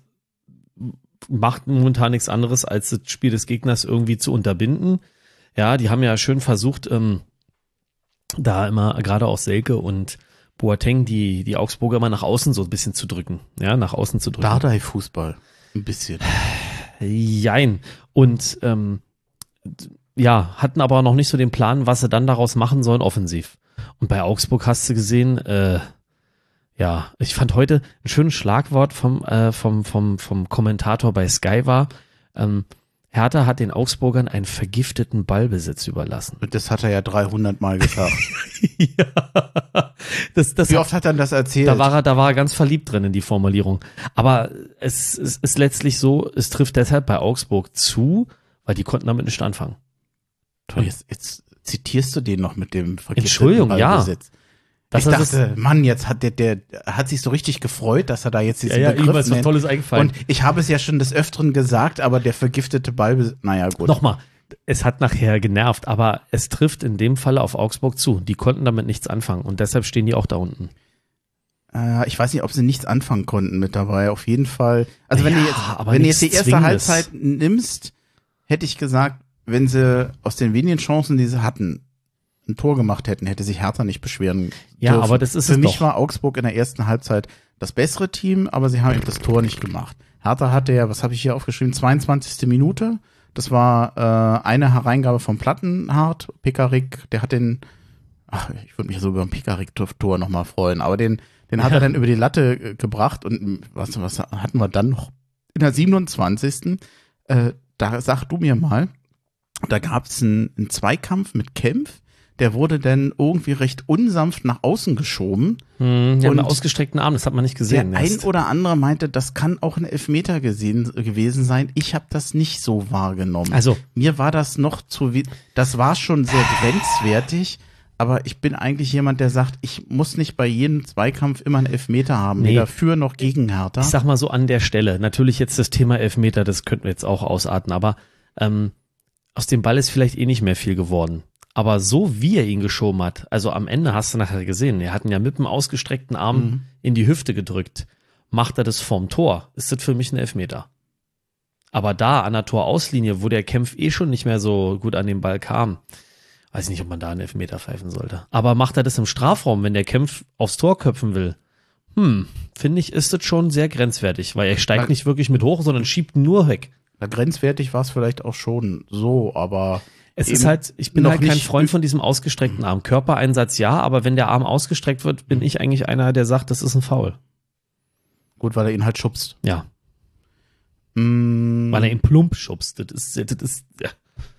macht momentan nichts anderes, als das Spiel des Gegners irgendwie zu unterbinden. Ja, die haben ja schön versucht, ähm, da immer gerade auch Selke und Boateng die, die Augsburger immer nach außen so ein bisschen zu drücken. Ja, nach außen zu drücken. Dardai-Fußball. Ein bisschen. Jein. Und ähm, ja, hatten aber noch nicht so den Plan, was sie dann daraus machen sollen offensiv. Und bei Augsburg hast du gesehen, äh, ja, ich fand heute ein schönes Schlagwort vom, äh, vom, vom, vom Kommentator bei Sky war, ähm, Hertha hat den Augsburgern einen vergifteten Ballbesitz überlassen. Das hat er ja 300 Mal gesagt. ja, das, das Wie oft hat er das erzählt? Da war er, da war er ganz verliebt drin in die Formulierung. Aber es, es ist letztlich so, es trifft deshalb bei Augsburg zu, weil die konnten damit nicht anfangen. Toll, jetzt, jetzt zitierst du den noch mit dem vergifteten Entschuldigung, ja. Ballbesitz. Das ich dachte, Mann, jetzt hat der, der hat sich so richtig gefreut, dass er da jetzt diesen Begriff nennt. Tolles eingefallen. Und ich habe es ja schon des Öfteren gesagt, aber der vergiftete Ball, naja, gut. Nochmal, es hat nachher genervt, aber es trifft in dem Falle auf Augsburg zu. Die konnten damit nichts anfangen und deshalb stehen die auch da unten. Äh, ich weiß nicht, ob sie nichts anfangen konnten mit dabei. Auf jeden Fall. Also wenn Ja, du jetzt, aber wenn du jetzt die erste. Halbzeit nimmst, hätte ich gesagt, wenn sie aus den wenigen Chancen, die sie hatten, ein Tor gemacht hätten, hätte sich Hertha nicht beschweren Ja, dürfen. aber das ist Für es mich doch. war Augsburg in der ersten Halbzeit das bessere Team, aber sie haben eben das Tor nicht gemacht. Hertha hatte ja, was habe ich hier aufgeschrieben, 22. Minute. Das war äh, eine Hereingabe vom Plattenhardt, Pekarik, der hat den, ach, ich würde mich so über ein Pekarik-Tor nochmal freuen, aber den, den hat Ja. er dann über die Latte äh, gebracht und mm, was, was hatten wir dann noch? In der 27. Äh, da sag du mir mal, da gab es einen, einen Zweikampf mit Kempf, der wurde dann irgendwie recht unsanft nach außen geschoben. Hm, haben Und ausgestreckten Arm, das hat man nicht gesehen. Der ein oder andere meinte, das kann auch ein Elfmeter gesehen, gewesen sein. Ich habe das nicht so wahrgenommen. Also, Mir war das noch zu, das war schon sehr grenzwertig, aber ich bin eigentlich jemand, der sagt, ich muss nicht bei jedem Zweikampf immer einen Elfmeter haben, Nee. weder für noch gegen Hertha. ich sag mal so an der Stelle, natürlich jetzt das Thema Elfmeter, das könnten wir jetzt auch ausarten, aber ähm, aus dem Ball ist vielleicht eh nicht mehr viel geworden. Aber so wie er ihn geschoben hat, also am Ende hast du nachher gesehen, er hat ihn ja mit dem ausgestreckten Arm Mhm. in die Hüfte gedrückt. Macht er das vorm Tor, ist das für mich ein Elfmeter. Aber da an der Torauslinie, wo der Kempf eh schon nicht mehr so gut an den Ball kam, weiß ich nicht, ob man da einen Elfmeter pfeifen sollte. Aber macht er das im Strafraum, wenn der Kempf aufs Tor köpfen will? Hm, finde ich, ist das schon sehr grenzwertig, weil er steigt nicht wirklich mit hoch, sondern schiebt nur weg. Na, grenzwertig war es vielleicht auch schon so, aber Es ist halt, ich bin noch halt kein Freund von diesem ausgestreckten Arm. Körpereinsatz ja, aber wenn der Arm ausgestreckt wird, bin ich eigentlich einer, der sagt, das ist ein Foul. gut, weil er ihn halt schubst. Ja, Mm, weil er ihn plump schubst. Das ist, das ist, ja.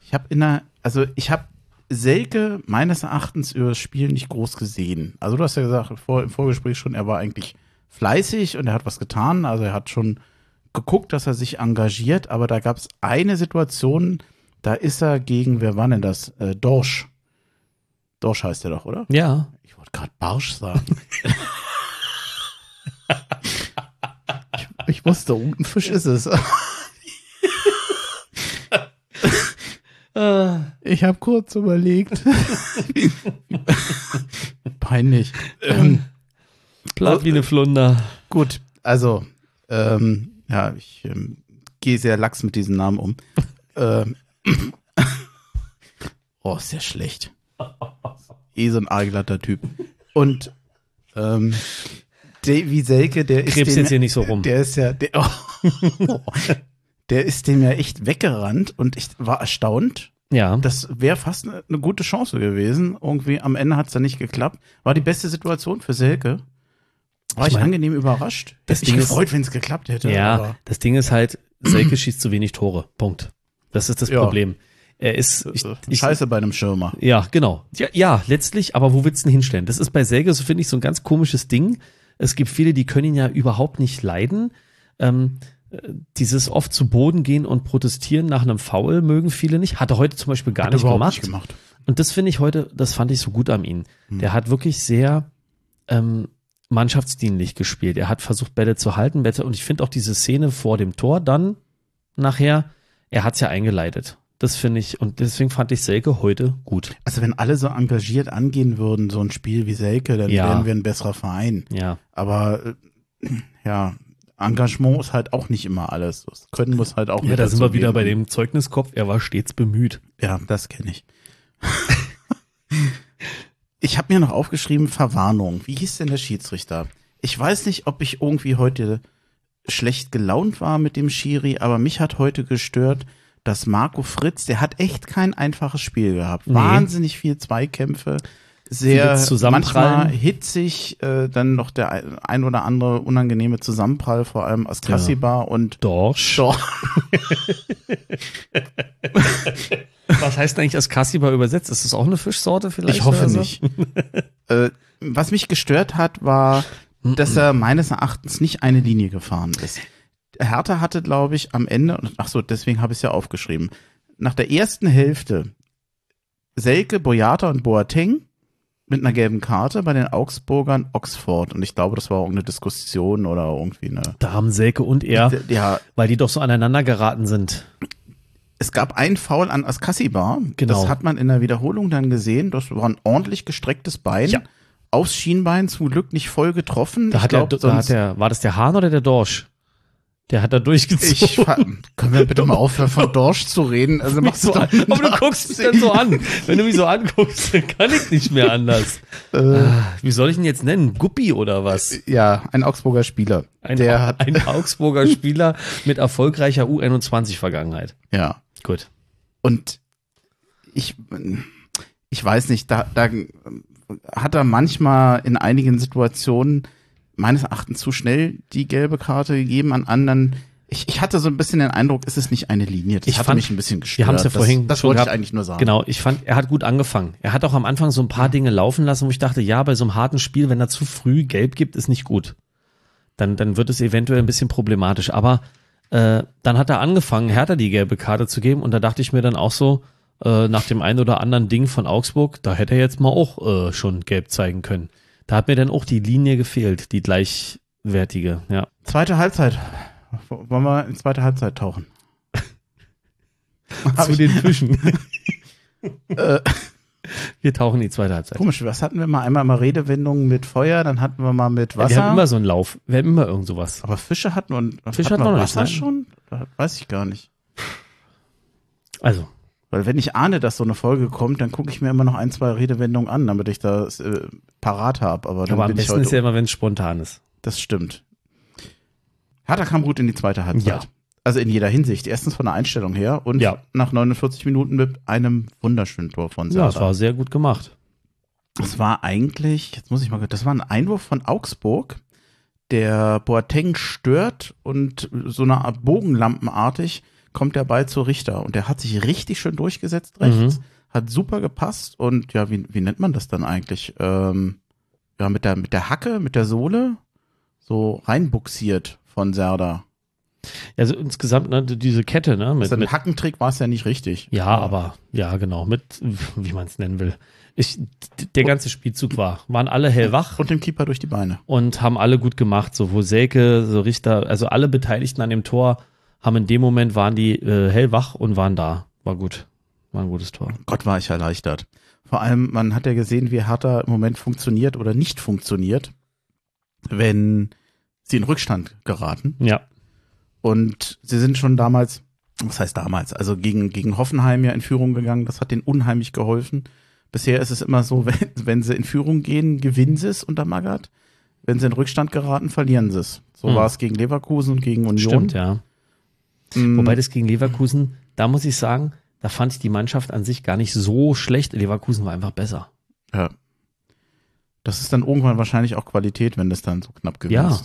Ich habe in der, also ich habe Selke meines Erachtens über das Spiel nicht groß gesehen. Also du hast ja gesagt vor, im Vorgespräch schon, er war eigentlich fleißig und er hat was getan. Also er hat schon geguckt, dass er sich engagiert, aber da gab es eine Situation, da ist er gegen, wer war denn das? Äh, Dorsch. Dorsch heißt er doch, oder? ja, Ich wollte gerade Barsch sagen. ich, ich wusste, irgendein Fisch ist es. Ich habe kurz überlegt. Peinlich. Ähm, platt wie eine Flunder. gut, also, ähm, ja, ich ähm, gehe sehr lax mit diesem Namen um. ähm, oh, ist sehr schlecht. Eh so ein aalglatter Typ. Und ähm, Davy Selke, der ist Krebs dem- jetzt hier nicht so rum. Der ist ja, der, oh, der ist dem ja echt weggerannt und ich war erstaunt. Ja, Das wäre fast eine, eine gute Chance gewesen. Irgendwie am Ende hat es dann nicht geklappt. War die beste Situation für Selke. War ich, Ich mein, angenehm überrascht. das ich Ding ist- gefreut, wenn es geklappt hätte. ja, aber- das Ding ist halt, Selke schießt zu wenig Tore. Punkt. Das ist das Ja. Problem. Er ist, ich, äh, ich, Scheiße bei einem Schirmer. Ja, genau. Ja, ja, letztlich, aber wo willst du ihn hinstellen? Das ist bei Selke, so finde ich, so ein ganz komisches Ding. Es gibt viele, die können ihn ja überhaupt nicht leiden. Ähm, äh, dieses oft zu Boden gehen und protestieren nach einem Foul mögen viele nicht. Hat er heute zum Beispiel gar nicht gemacht. nicht gemacht. Und das finde ich heute, das fand ich so gut an ihm. Der hat wirklich sehr ähm, mannschaftsdienlich gespielt. Er hat versucht, Bälle zu halten. Bälle, und ich finde auch diese Szene vor dem Tor dann nachher, er hat es ja eingeleitet. Das finde ich, und deswegen fand ich Selke heute gut. Also wenn alle so engagiert angehen würden, so ein Spiel wie Selke, dann Ja. wären wir ein besserer Verein. Ja. Aber äh, ja, Engagement ist halt auch nicht immer alles. Das Können muss halt auch Ja, da sind wir wieder bei dem Zeugniskopf. Er war stets bemüht. Ja, das kenne ich. ich habe mir noch aufgeschrieben, Verwarnung. Wie hieß denn der Schiedsrichter? Ich weiß nicht, ob ich irgendwie heute schlecht gelaunt war mit dem Schiri, aber mich hat heute gestört, dass Marco Fritz, der hat echt kein einfaches Spiel gehabt. Nee. Wahnsinnig viel Zweikämpfe, sehr manchmal hitzig, äh, dann noch der ein- oder andere unangenehme Zusammenprall, vor allem Askasiba und Dorsch. Doch. Was heißt eigentlich als Kassiba übersetzt? Ist das auch eine Fischsorte vielleicht? Ich hoffe so? nicht. äh, was mich gestört hat, war, dass er meines Erachtens nicht eine Linie gefahren ist. Hertha hatte, glaube ich, am Ende, und ach so, deswegen habe ich es ja aufgeschrieben, nach der ersten Hälfte Selke, Boyata und Boateng mit einer gelben Karte bei den Augsburgern Oxford. Und ich glaube, das war irgendeine Diskussion oder irgendwie eine. Da haben Selke und er, Ja, weil die doch so aneinander geraten sind. es gab einen Foul an Askasiba. Genau. Das hat man in der Wiederholung dann gesehen. Das war ein ordentlich gestrecktes Bein. Ja. Aufs Schienbein zum Glück nicht voll getroffen. Da hat, glaub, der, da hat der, war das der Hahn oder der Dorsch? Der hat da durchgezogen. ich können wir bitte mal aufhören, von Dorsch zu reden? Also machst so du an. Aber du guckst mich dann so an. Wenn du mich so anguckst, dann kann ich nicht mehr anders. Äh, Ah, Wie soll ich ihn jetzt nennen? Guppi oder was? ja, ein Augsburger Spieler. Ein, der hat, ein Augsburger Spieler mit erfolgreicher U21-Vergangenheit. ja. Gut. Und ich, ich weiß nicht, da, da hat er manchmal in einigen Situationen meines Erachtens zu schnell die gelbe Karte gegeben an anderen. Ich, ich hatte so ein bisschen den Eindruck, es ist nicht eine Linie. Das Ich fand- mich ein bisschen gestört. wir haben's ja das, vorhin Das schon wollte ich gehabt. eigentlich nur sagen. Genau, ich fand, er hat gut angefangen. Er hat auch am Anfang so ein paar Dinge laufen lassen, wo ich dachte, ja, bei so einem harten Spiel, wenn er zu früh gelb gibt, ist nicht gut. Dann, dann wird es eventuell ein bisschen problematisch. Aber äh, dann hat er angefangen, Hertha die gelbe Karte zu geben und da dachte ich mir dann auch so, äh, nach dem einen oder anderen Ding von Augsburg, da hätte er jetzt mal auch äh, schon gelb zeigen können. Da hat mir dann auch die Linie gefehlt, die gleichwertige, ja. Zweite Halbzeit. Wollen wir in zweite Halbzeit tauchen? Zu den Fischen. Äh, Wir tauchen in die zweite Halbzeit. komisch, was hatten wir mal? Einmal mal Redewendungen mit Feuer, dann hatten wir mal mit Wir haben Wasser. immer so einen Lauf. Wir haben immer irgend sowas. aber Fische hatten wir, Fische hatten wir noch nicht, Wasser ne? schon? Da weiß ich gar nicht. Also, Weil wenn ich ahne, dass so eine Folge kommt, dann gucke ich mir immer noch ein, zwei Redewendungen an, damit ich das äh, parat habe. Aber dann aber am besten ist ja immer, wenn es spontan ist. das stimmt. Hertha kam gut in die zweite Halbzeit. Ja. Also in jeder Hinsicht. Erstens von der Einstellung her und Ja. nach 49 Minuten mit einem wunderschönen Tor von Ja, Serdar. es war sehr gut gemacht. Das war eigentlich, jetzt muss ich mal, das war ein Einwurf von Augsburg, der Boateng stört und so eine Art Bogenlampenartig kommt der Ball zu Richter und der hat sich richtig schön durchgesetzt rechts, Mhm. hat super gepasst und ja, wie, wie nennt man das dann eigentlich? Ähm, ja, mit der, mit der Hacke, mit der Sohle so reinbuxiert von Serda. Also insgesamt, ne, diese Kette, ne? Mit, Mit, Hackentrick war es ja nicht richtig. ja, aber, ja, genau, mit, wie man es nennen will. Ich, der ganze Spielzug war, waren alle hellwach Und dem Keeper durch die Beine. und haben alle gut gemacht, sowohl Selke, so Richter, also alle Beteiligten an dem Tor haben in dem Moment waren die äh, hellwach und waren da. War gut. War ein gutes Tor. Gott war ich erleichtert. Vor allem, man hat ja gesehen, wie Hertha im Moment funktioniert oder nicht funktioniert, wenn sie in Rückstand geraten. Ja. Und sie sind schon damals, was heißt damals, also gegen, gegen Hoffenheim ja in Führung gegangen. Das hat denen unheimlich geholfen. Bisher ist es immer so, wenn, wenn sie in Führung gehen, gewinnen sie es unter Magath. Wenn sie in Rückstand geraten, verlieren sie es. So Hm. war es gegen Leverkusen und gegen Union. Stimmt, ja. Mm, Wobei das gegen Leverkusen, da muss ich sagen, da fand ich die Mannschaft an sich gar nicht so schlecht. Leverkusen war einfach besser. Ja. Das ist dann irgendwann wahrscheinlich auch Qualität, wenn das dann so knapp gewinnt. Ja.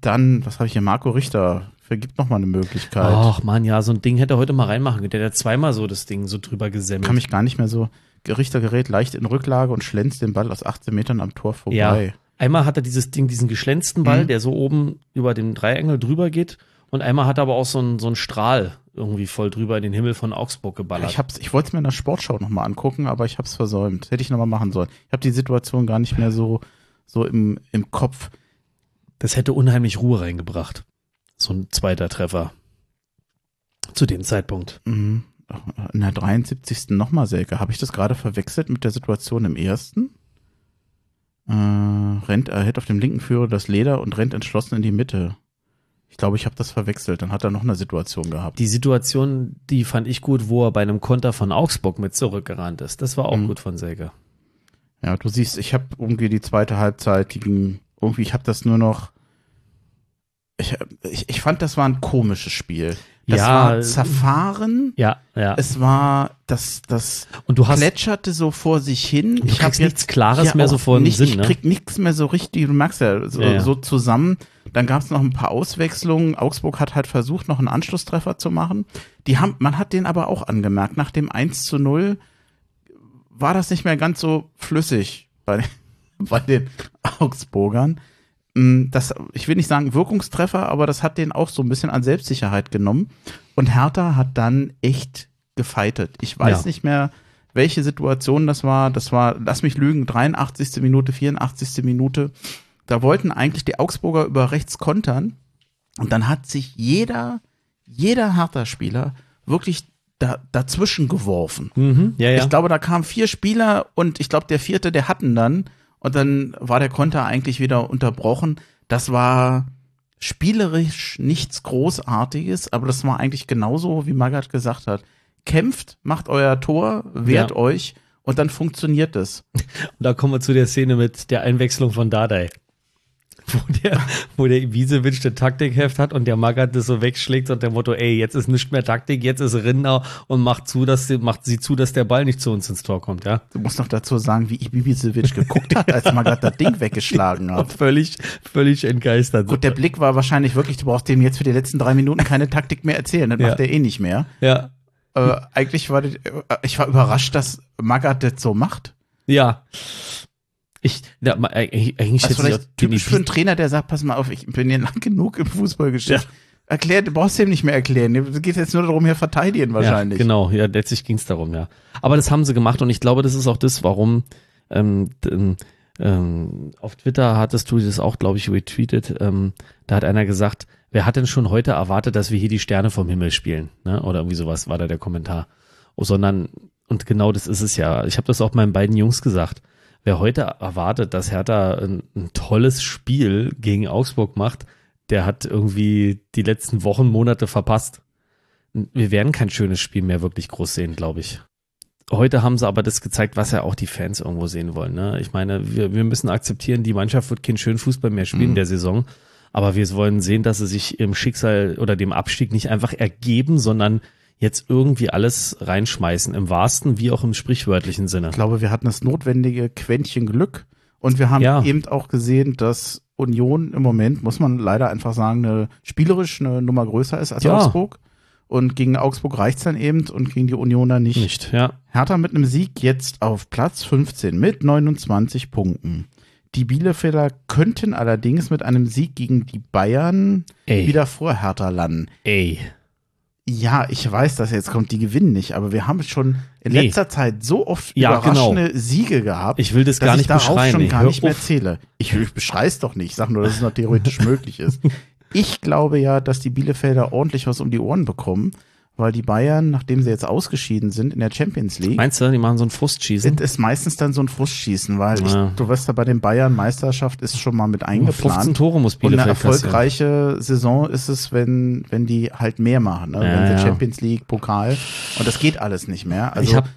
Dann, was habe ich hier, Marco Richter, vergibt noch mal eine Möglichkeit. Ach man, ja, so ein Ding hätte er heute mal reinmachen können. Der hat zweimal so das Ding so drüber gesemmelt. Kann mich gar nicht mehr so. Richter gerät leicht in Rücklage und schlänzt den Ball aus 18 Metern am Tor ja. vorbei. Einmal hat er dieses Ding, diesen geschlänzten Ball, Mhm. der so oben über den Dreiengel drüber geht. Und einmal hat er aber auch so einen, so einen Strahl irgendwie voll drüber in den Himmel von Augsburg geballert. Ich, hab's, ich wollte es mir in der Sportschau noch mal angucken, aber ich habe es versäumt. Hätte ich noch mal machen sollen. Ich habe die Situation gar nicht mehr so, so im, im Kopf. Das hätte unheimlich Ruhe reingebracht. So ein zweiter Treffer. Zu dem Zeitpunkt. Mhm. In der 73. nochmal Selke. Habe ich das gerade verwechselt mit der Situation im ersten? Äh, rennt, er hält auf dem linken Führer das Leder und rennt entschlossen in die Mitte. Ich glaube, ich habe das verwechselt. Dann hat er noch eine Situation gehabt. Die Situation, die fand ich gut, wo er bei einem Konter von Augsburg mit zurückgerannt ist. Das war auch Mhm. gut von Selke. Ja, du siehst, ich habe irgendwie die zweite Halbzeit, die ging, irgendwie, ich habe das nur noch, ich, ich, ich fand, das war ein komisches Spiel. Das Ja, war zerfahren, Ja, ja. es war, das, das Und du hast, plätscherte so vor sich hin. du ich hab kriegst nichts Klares mehr auch so vor nicht, Sinn, Ich ne? krieg nichts mehr so richtig, du merkst ja, so, Ja, ja. so zusammen. Dann gab es noch ein paar Auswechslungen. Augsburg hat halt versucht, noch einen Anschlusstreffer zu machen. Die haben, man hat den aber auch angemerkt. Nach dem 1 zu 0 war das nicht mehr ganz so flüssig bei, bei den Augsburgern. Mm, Das, ich will nicht sagen Wirkungstreffer, aber das hat den auch so ein bisschen an Selbstsicherheit genommen. Und Hertha hat dann echt gefeitet. Ich weiß Ja. nicht mehr, welche Situation das war. Das war, lass mich lügen, 83. Minute, 84. Minute. Da wollten eigentlich die Augsburger über rechts kontern. Und dann hat sich jeder, jeder Hertha-Spieler wirklich da, dazwischen geworfen. Mhm, ja, ja. Ich glaube, da kamen vier Spieler und ich glaube, der vierte, der hatten dann. Und dann war der Konter eigentlich wieder unterbrochen. Das war spielerisch nichts Großartiges, aber das war eigentlich genauso, wie Magath gesagt hat. Kämpft, macht euer Tor, wehrt Ja. euch und dann funktioniert es. Und da kommen wir zu der Szene mit der Einwechslung von Dardai. Wo der, wo der Ibisevic der Taktikheft hat und der Magath das so wegschlägt und der Motto, ey, jetzt ist nicht mehr Taktik, jetzt ist Rinder und macht zu, dass sie, macht sie zu, dass der Ball nicht zu uns ins Tor kommt, ja. Du musst noch dazu sagen, wie Ibisevic geguckt hat, als Magath das Ding weggeschlagen hat. Völlig, völlig entgeistert. Gut, der Blick war wahrscheinlich wirklich, du brauchst dem jetzt für die letzten drei Minuten keine Taktik mehr erzählen. Das Ja. macht er eh nicht mehr. ja, Äh, eigentlich war das, äh, ich war überrascht, dass Magath das so macht. ja. Ich, ja, ma- eigentlich, eigentlich auch vielleicht typisch für einen Trainer, der sagt, pass mal auf, ich bin ja lang genug im Fußballgeschäft. Erklär, du brauchst dem nicht mehr erklären. Es geht jetzt nur darum, hier verteidigen wahrscheinlich. Ja, genau, ja, letztlich ging es darum, ja. Aber das haben sie gemacht und ich glaube, das ist auch das, warum ähm, d- ähm, auf Twitter hattest du das auch, glaube ich, retweetet. Ähm, da hat einer gesagt, wer hat denn schon heute erwartet, dass wir hier die Sterne vom Himmel spielen? Ne? Oder irgendwie sowas war da der Kommentar. Oh, sondern, und genau das ist es ja. Ich habe das auch meinen beiden Jungs gesagt. Wer heute erwartet, dass Hertha ein, ein tolles Spiel gegen Augsburg macht, der hat irgendwie die letzten Wochen, Monate verpasst. Wir werden kein schönes Spiel mehr wirklich groß sehen, glaube ich. Heute haben sie aber das gezeigt, was ja auch die Fans irgendwo sehen wollen. Ne? Ich meine, wir, wir müssen akzeptieren, die Mannschaft wird keinen schönen Fußball mehr spielen Mhm. in der Saison. Aber wir wollen sehen, dass sie sich im Schicksal oder dem Abstieg nicht einfach ergeben, sondern jetzt irgendwie alles reinschmeißen. Im wahrsten wie auch im sprichwörtlichen Sinne. Ich glaube, wir hatten das notwendige Quäntchen Glück und wir haben Ja. eben auch gesehen, dass Union im Moment, muss man leider einfach sagen, eine, spielerisch eine Nummer größer ist als Ja. Augsburg. Und gegen Augsburg reicht's dann eben und gegen die Unioner nicht. Nicht, ja. Hertha mit einem Sieg jetzt auf Platz 15 mit 29 Punkten. Die Bielefelder könnten allerdings mit einem Sieg gegen die Bayern Ey. wieder vor Hertha landen. Ey. Ja, ich weiß, dass jetzt kommt, die gewinnen nicht, aber wir haben schon in Nee. letzter Zeit so oft Ja, überraschende Siege gehabt, Ich will das dass gar ich nicht darauf beschreien. schon gar Hör nicht mehr auf. zähle. Ich, ich beschrei's doch nicht, ich sag nur, dass es noch theoretisch möglich ist. Ich glaube ja, dass die Bielefelder ordentlich was um die Ohren bekommen, weil die Bayern, nachdem sie jetzt ausgeschieden sind in der Champions League, Meinst du, die machen so ein Frustschießen? sind es meistens dann so ein Frustschießen, weil ich, Ja. du weißt ja, bei den Bayern Meisterschaft ist schon mal mit 15 eingeplant. Tore muss Und eine Bielefeld erfolgreiche Saison ist es, wenn, wenn die halt mehr machen, ne? Ja, wenn sie ja. Champions League, Pokal und das geht alles nicht mehr. Also ich hab,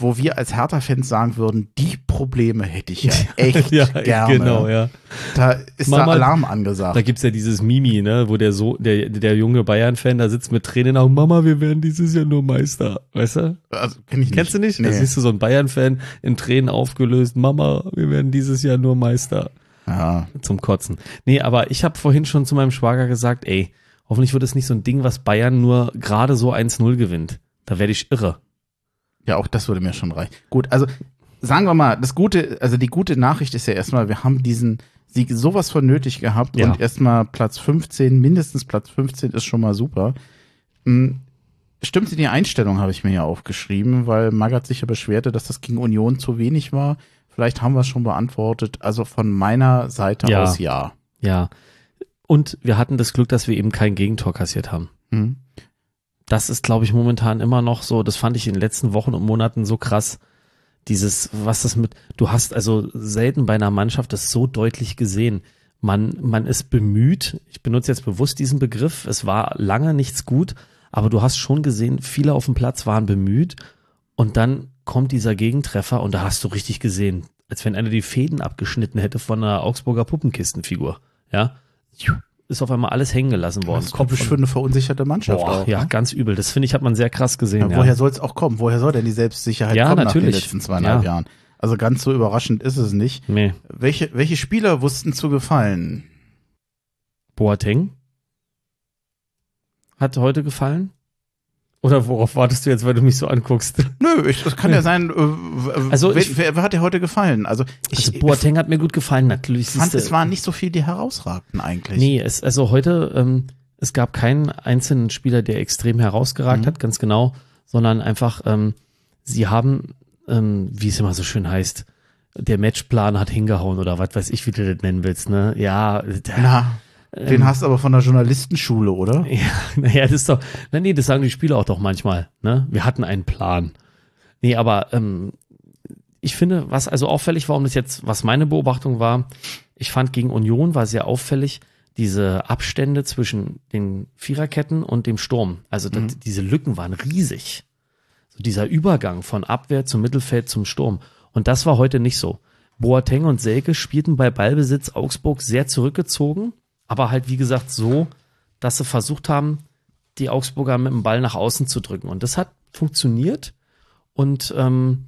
wo, wir als Hertha-Fans sagen würden, die Probleme hätte ich ja echt ja, gerne. genau, ja. Da ist Mama, da Alarm angesagt. Da gibt's ja dieses Mimi, ne, wo der so, der, der junge Bayern-Fan da sitzt mit Tränen auch, Mama, wir werden dieses Jahr nur Meister. Weißt du? also, kenn ich nicht. Kennst du nicht? Nee. Da siehst du so einen Bayern-Fan in Tränen aufgelöst, Mama, wir werden dieses Jahr nur Meister. Ja. Zum Kotzen. Nee, aber ich habe vorhin schon zu meinem Schwager gesagt, ey, hoffentlich wird es nicht so ein Ding, was Bayern nur gerade so 1-0 gewinnt. Da werde ich irre. Ja, auch das würde mir schon reichen. Gut, also sagen wir mal, das Gute, also die gute Nachricht ist ja erstmal, wir haben diesen Sieg sowas von nötig gehabt Ja. und erstmal Platz 15, mindestens Platz 15 ist schon mal super. Hm, Stimmte die Einstellung, habe ich mir ja aufgeschrieben, weil Magath sich ja beschwerte, dass das gegen Union zu wenig war. Vielleicht haben wir es schon beantwortet. Also von meiner Seite Ja. aus ja. Ja. Und wir hatten das Glück, dass wir eben kein Gegentor kassiert haben. Hm. Das ist, glaube ich, momentan immer noch so, das fand ich in den letzten Wochen und Monaten so krass. Dieses, was das mit, du hast also selten bei einer Mannschaft das so deutlich gesehen. Man, man ist bemüht, ich benutze jetzt bewusst diesen Begriff, es war lange nichts gut, aber du hast schon gesehen, viele auf dem Platz waren bemüht und dann kommt dieser Gegentreffer und da hast du richtig gesehen, als wenn einer die Fäden abgeschnitten hätte von einer Augsburger Puppenkistenfigur. Ja, ist auf einmal alles hängen gelassen worden. Das ist typisch für eine verunsicherte Mannschaft Boah, auch. ja, ne? ganz übel. Das finde ich, hat man sehr krass gesehen. Ja, Ja, woher soll es auch kommen? Woher soll denn die Selbstsicherheit Ja, kommen nach natürlich. den letzten zweieinhalb Ja. Jahren? Also ganz so überraschend ist es nicht. Nee. Welche, welche Spieler wussten zu gefallen? Boateng hat heute gefallen? Oder worauf wartest du jetzt, weil du mich so anguckst? Nö, ich, das kann ja sein. Äh, Also wer, ich- wer, wer hat dir heute gefallen? Also ich Also Boateng hat mir gut gefallen, natürlich. fand, siehste- es waren nicht so viel, die herausragten eigentlich. Nee, es, also heute, ähm, es gab keinen einzelnen Spieler, der extrem herausgeragt Mhm. hat, ganz genau, sondern einfach, ähm, sie haben, ähm, wie es immer so schön heißt, der Matchplan hat hingehauen oder was weiß ich, wie du das nennen willst, ne? Ja, der, Na, Ähm. den hast du aber von der Journalistenschule, oder? Ja, naja, das ist doch, na nee, das sagen die Spieler auch doch manchmal, ne? Wir hatten einen Plan. Nee, aber ähm, ich finde, was also auffällig war, um das jetzt, was meine Beobachtung war, ich fand gegen Union war sehr auffällig, diese Abstände zwischen den Viererketten und dem Sturm. Also das, diese Lücken waren riesig. So dieser Übergang von Abwehr zum Mittelfeld zum Sturm. Und das war heute nicht so. Boateng und Selke spielten bei Ballbesitz Augsburg sehr zurückgezogen, aber halt wie gesagt so, dass sie versucht haben, die Augsburger mit dem Ball nach außen zu drücken. Und das hat funktioniert. Und ähm,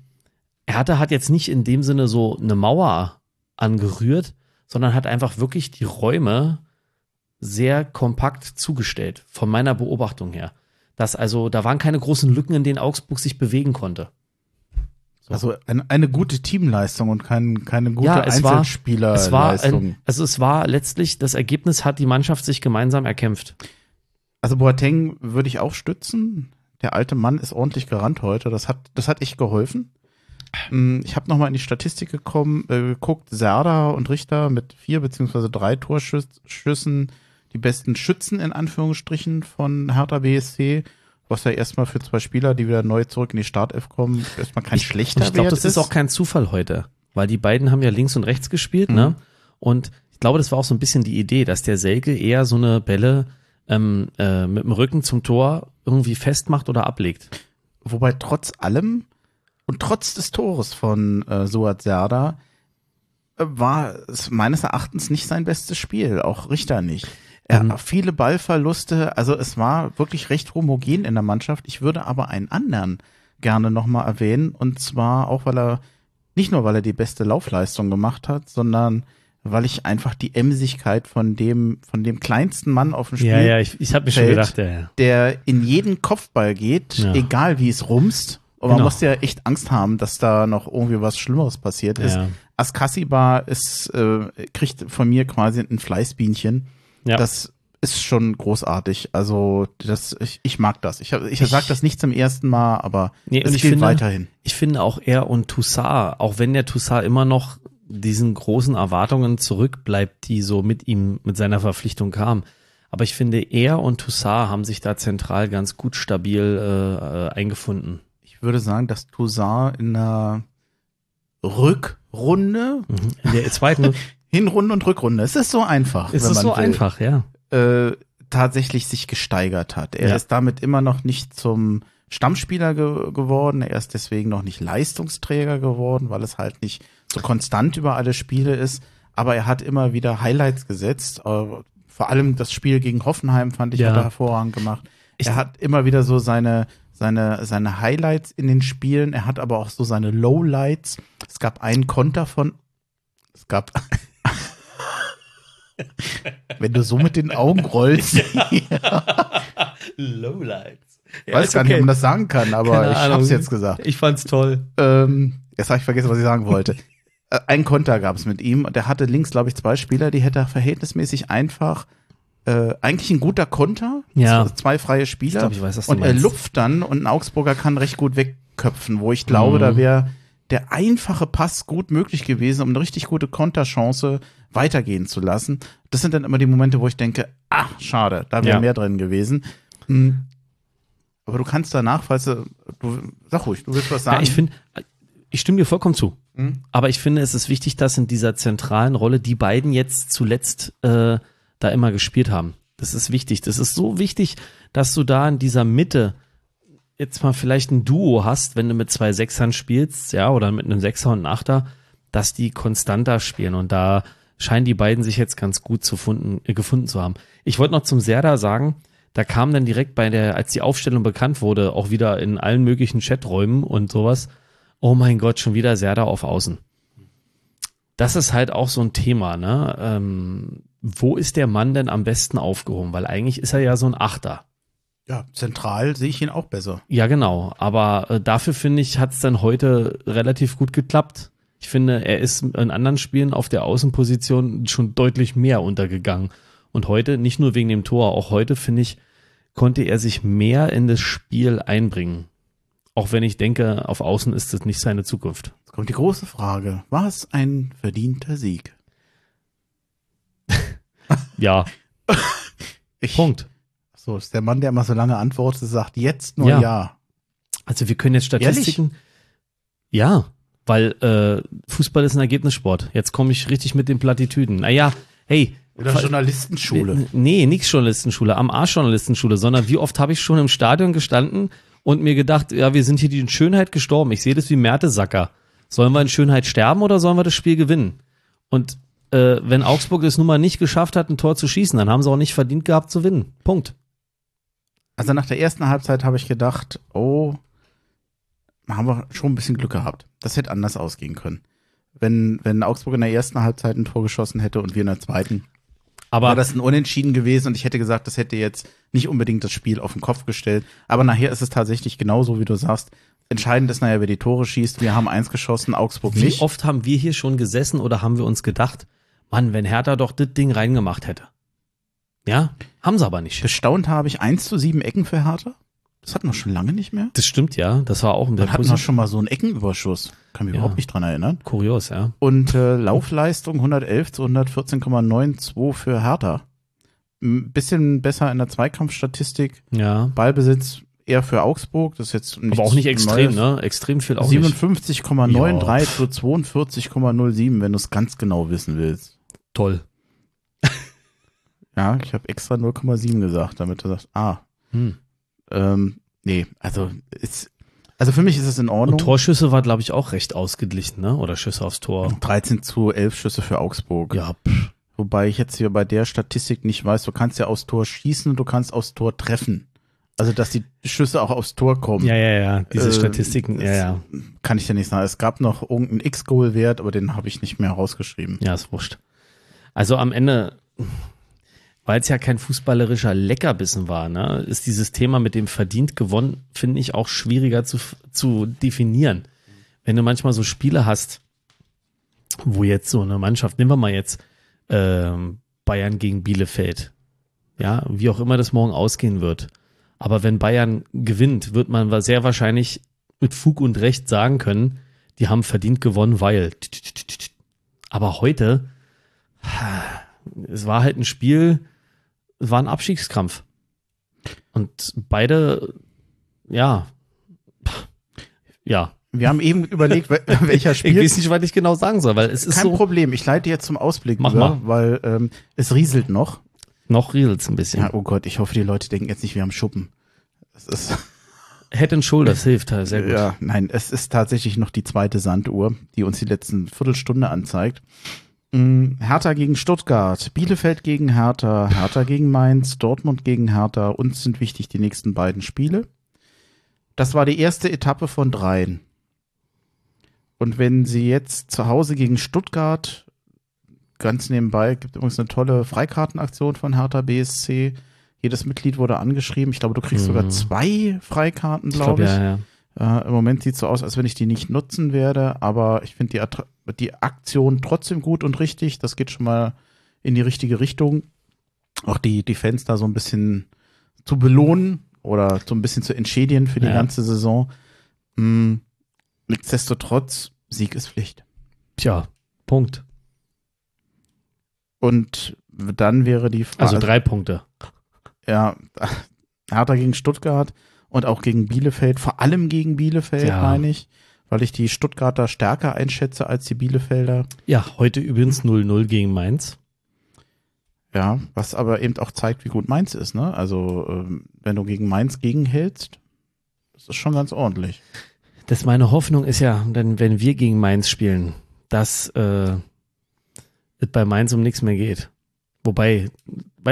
Hertha hat jetzt nicht in dem Sinne so eine Mauer angerührt, sondern hat einfach wirklich die Räume sehr kompakt zugestellt, von meiner Beobachtung her. Dass also, da waren keine großen Lücken, in denen Augsburg sich bewegen konnte. Also eine, eine gute Teamleistung und kein, keine gute Ja, es war- Einzelspielerleistung. Es war, ein, also es war letztlich, das Ergebnis hat die Mannschaft sich gemeinsam erkämpft. Also Boateng würde ich auch stützen. Der alte Mann ist ordentlich gerannt heute. Das hat, das hat echt geholfen. Mm, Ich habe nochmal in die Statistik gekommen, äh, geguckt. Serda und Richter mit vier beziehungsweise drei Torschüssen, die besten Schützen in Anführungsstrichen von Hertha BSC. Was ja erstmal für zwei Spieler, die wieder neu zurück in die Startelf kommen, erstmal kein schlechter Und ich glaube, das ist auch kein Zufall heute, weil die beiden haben ja links und rechts gespielt, ne? Und Ich glaube, das war auch so ein bisschen die Idee, dass der Selke eher so eine Bälle ähm, äh, mit dem Rücken zum Tor irgendwie festmacht oder ablegt. Wobei trotz allem und trotz des Tores von äh, Suat Serda äh, war es meines Erachtens nicht sein bestes Spiel, auch Richter nicht. Er Mhm. hat viele Ballverluste, also es war wirklich recht homogen in der Mannschaft. Ich würde aber einen anderen gerne nochmal erwähnen und zwar auch, weil er, nicht nur weil er die beste Laufleistung gemacht hat, sondern weil ich einfach die Emsigkeit von dem, von dem kleinsten Mann auf dem Spiel Ja, ja, ich, ich habe mir schon gedacht, ja, ja. der in jeden Kopfball geht, Ja. egal wie es rumst. Und man Genau. muss ja echt Angst haben, dass da noch irgendwie was Schlimmeres passiert ist. Ja. Askasiba ist, äh, kriegt von mir quasi ein Fleißbienchen. Ja. Das ist schon großartig. Also das, ich, ich mag das. Ich, ich, Ich- sag das nicht zum ersten Mal, aber Nee, es ich gilt finde- weiterhin. Ich finde auch er und Toussaint, auch wenn der Toussaint immer noch diesen großen Erwartungen zurückbleibt, die so mit ihm, mit seiner Verpflichtung kamen. Aber ich finde, er und Toussaint haben sich da zentral ganz gut stabil äh, äh, eingefunden. Ich würde sagen, dass Toussaint in der Rückrunde, Mhm. In der zweiten Hinrunde und Rückrunde, es ist so einfach. ist wenn es man so will. einfach, ja. äh, tatsächlich sich gesteigert hat. Er Ja. ist damit immer noch nicht zum Stammspieler ge geworden. Er ist deswegen noch nicht Leistungsträger geworden, weil es halt nicht so konstant über alle Spiele ist. Aber er hat immer wieder Highlights gesetzt. Äh, vor allem das Spiel gegen Hoffenheim fand ich Ja. hat er hervorragend gemacht. Ich- er hat immer wieder so seine seine seine Highlights in den Spielen. Er hat aber auch so seine Lowlights. Es gab einen Konter von es gab wenn du so mit den Augen rollst, Lowlights. weiß gar nicht, ob man das sagen kann, aber Keine ich Ahnung. hab's jetzt gesagt. Ich fand's toll. Ähm, jetzt habe ich vergessen, was ich sagen wollte. Äh, Ein Konter gab es mit ihm und er hatte links, glaube ich, zwei Spieler, die hätte er verhältnismäßig einfach äh, eigentlich ein guter Konter, Ja. z- zwei freie Spieler Ich glaub, ich weiß, und er lupft dann und ein Augsburger kann recht gut wegköpfen, wo ich glaube, Mhm. da wäre der einfache Pass gut möglich gewesen, um eine richtig gute Konterchance weitergehen zu lassen. Das sind dann immer die Momente, wo ich denke, ah, schade, da wäre Ja. mehr drin gewesen. Hm. Aber du kannst danach, falls du, du sag ruhig, du willst was sagen. Ja, ich finde, ich stimme dir vollkommen zu. Mhm. Aber ich finde, es ist wichtig, dass in dieser zentralen Rolle die beiden jetzt zuletzt äh, da immer gespielt haben. Das ist wichtig. Das ist so wichtig, dass du da in dieser Mitte jetzt mal vielleicht ein Duo hast, wenn du mit zwei Sechsern spielst, ja, oder mit einem Sechser und einem Achter, dass die konstanter spielen. Und da scheinen die beiden sich jetzt ganz gut zu funden, äh, gefunden zu haben. Ich wollte noch zum Serda sagen, da kam dann direkt bei der, als die Aufstellung bekannt wurde, auch wieder in allen möglichen Chaträumen und sowas, oh mein Gott, schon wieder Serda auf Außen. Das ist halt auch so ein Thema, ne? Ähm, wo ist der Mann denn am besten aufgehoben? Weil eigentlich ist er ja so ein Achter. Ja, zentral sehe ich ihn auch besser. Ja, genau. Aber äh, dafür finde ich, hat es dann heute relativ gut geklappt. Ich finde, er ist in anderen Spielen auf der Außenposition schon deutlich mehr untergegangen. Und heute, nicht nur wegen dem Tor, auch heute, finde ich, konnte er sich mehr in das Spiel einbringen. Auch wenn ich denke, auf Außen ist das nicht seine Zukunft. Jetzt kommt die große Frage. War es ein verdienter Sieg? Ja, Ich, Punkt. So, ist der Mann, der immer so lange antwortet, sagt jetzt nur ja. Ja. Also wir können jetzt Statistiken. Ja, weil äh, Fußball ist ein Ergebnissport. Jetzt komme ich richtig mit den Plattitüden. Naja, hey. Oder Journalistenschule. Nee, nix Journalistenschule, am Arsch Journalistenschule, sondern wie oft habe ich schon im Stadion gestanden und mir gedacht, ja, wir sind hier die in Schönheit gestorben. Ich sehe das wie Mertesacker. Sollen wir in Schönheit sterben oder sollen wir das Spiel gewinnen? Und äh, wenn Augsburg es nun mal nicht geschafft hat, ein Tor zu schießen, dann haben sie auch nicht verdient gehabt zu gewinnen. Punkt. Also nach der ersten Halbzeit habe ich gedacht, oh, haben wir schon ein bisschen Glück gehabt. Das hätte anders ausgehen können. Wenn, wenn Augsburg in der ersten Halbzeit ein Tor geschossen hätte und wir in der zweiten, Aber war das ein Unentschieden gewesen und ich hätte gesagt, das hätte jetzt nicht unbedingt das Spiel auf den Kopf gestellt. Aber nachher ist es tatsächlich genauso, wie du sagst. Entscheidend ist nachher, wer die Tore schießt. Wir haben eins geschossen, Augsburg wie nicht. oft haben wir hier schon gesessen oder haben wir uns gedacht, Mann, wenn Hertha doch das Ding reingemacht hätte. Ja, haben sie aber nicht. Bestaunt habe ich 1 zu 7 Ecken für Hertha. Das hatten wir schon lange nicht mehr. Das stimmt ja, das war auch ein Dann hatten wir bisschen schon mal so einen Eckenüberschuss. Kann mich Ja. überhaupt nicht dran erinnern. kurios, ja. Und äh, Laufleistung 111 zu 114,92 für Hertha. Ein bisschen besser in der Zweikampfstatistik. Ja. Ballbesitz eher für Augsburg. Das ist jetzt Aber auch nicht extrem, Neues. ne? Extrem viel auch nicht. 57,93 zu 42,07, wenn du es ganz genau wissen willst. Toll. Ja, ich habe extra 0,7 gesagt, damit du sagst, ah, Hm. Ähm, nee, also ist, also für mich ist es in Und Ordnung. Torschüsse war, glaube ich, auch recht ausgeglichen, ne? Oder Schüsse aufs Tor. 13 zu 11 Schüsse für Augsburg. Ja, pff. Wobei ich jetzt hier bei der Statistik nicht weiß, du kannst ja aufs Tor schießen und du kannst aufs Tor treffen. Also, dass die Schüsse auch aufs Tor kommen, ja, ja, ja. Diese Äh, Statistiken, ja, ja. kann ich ja nicht sagen. Es gab noch irgendeinen X-Goal-Wert, aber den habe ich nicht mehr rausgeschrieben. Ja, ist wurscht. Also am Ende, weil es ja kein fußballerischer Leckerbissen war, ne, ist dieses Thema mit dem verdient gewonnen, finde ich auch schwieriger zu, zu definieren. Wenn du manchmal so Spiele hast, wo jetzt so eine Mannschaft, nehmen wir mal jetzt ähm, Bayern gegen Bielefeld, ja, wie auch immer das morgen ausgehen wird. Aber wenn Bayern gewinnt, wird man sehr wahrscheinlich mit Fug und Recht sagen können, die haben verdient gewonnen, weil. Aber heute, es war halt ein Spiel, war ein Abstiegskampf. Und beide, ja, ja. Wir haben eben überlegt, wel- welcher Ich Spiel. weiß nicht, was ich genau sagen soll, weil es ist Kein so, Problem, ich leite jetzt zum Ausblick Mach über, mal. weil ähm, es rieselt noch. noch rieselt's ein bisschen. Ja, oh Gott, ich hoffe, die Leute denken jetzt nicht, wir haben Schuppen. Es ist, Head and Shoulders hilft halt sehr gut. ja, nein, es ist tatsächlich noch die zweite Sanduhr, die uns die letzten Viertelstunde anzeigt. Hertha gegen Stuttgart, Bielefeld gegen Hertha, Hertha gegen Mainz, Dortmund gegen Hertha. Uns sind wichtig die nächsten beiden Spiele. Das war die erste Etappe von dreien. Und wenn sie jetzt zu Hause gegen Stuttgart, ganz nebenbei, gibt übrigens eine tolle Freikartenaktion von Hertha BSC. Jedes Mitglied wurde angeschrieben. Ich glaube, du kriegst Mhm. sogar zwei Freikarten, ich glaube glaube, ich. ja, ja. Äh, Im Moment sieht es so aus, als wenn ich die nicht nutzen werde, aber ich finde die, Attra- die Aktion trotzdem gut und richtig. Das geht schon mal in die richtige Richtung. Auch die, die Fans da so ein bisschen zu belohnen oder so ein bisschen zu entschädigen für die Ja. ganze Saison. Mm, nichtsdestotrotz, Sieg ist Pflicht. Tja, Punkt. Und dann wäre die Frage. Also drei Punkte. Ja, Hertha gegen Stuttgart und auch gegen Bielefeld, vor allem gegen Bielefeld, Ja. meine ich, weil ich die Stuttgarter stärker einschätze als die Bielefelder. Ja, heute übrigens 0-0 gegen Mainz. Ja, was aber eben auch zeigt, wie gut Mainz ist, ne? Also, ähm, wenn du gegen Mainz gegenhältst, das ist schon ganz ordentlich. Das meine Hoffnung ist ja, denn wenn wir gegen Mainz spielen, dass äh, es bei Mainz um nichts mehr geht. Wobei,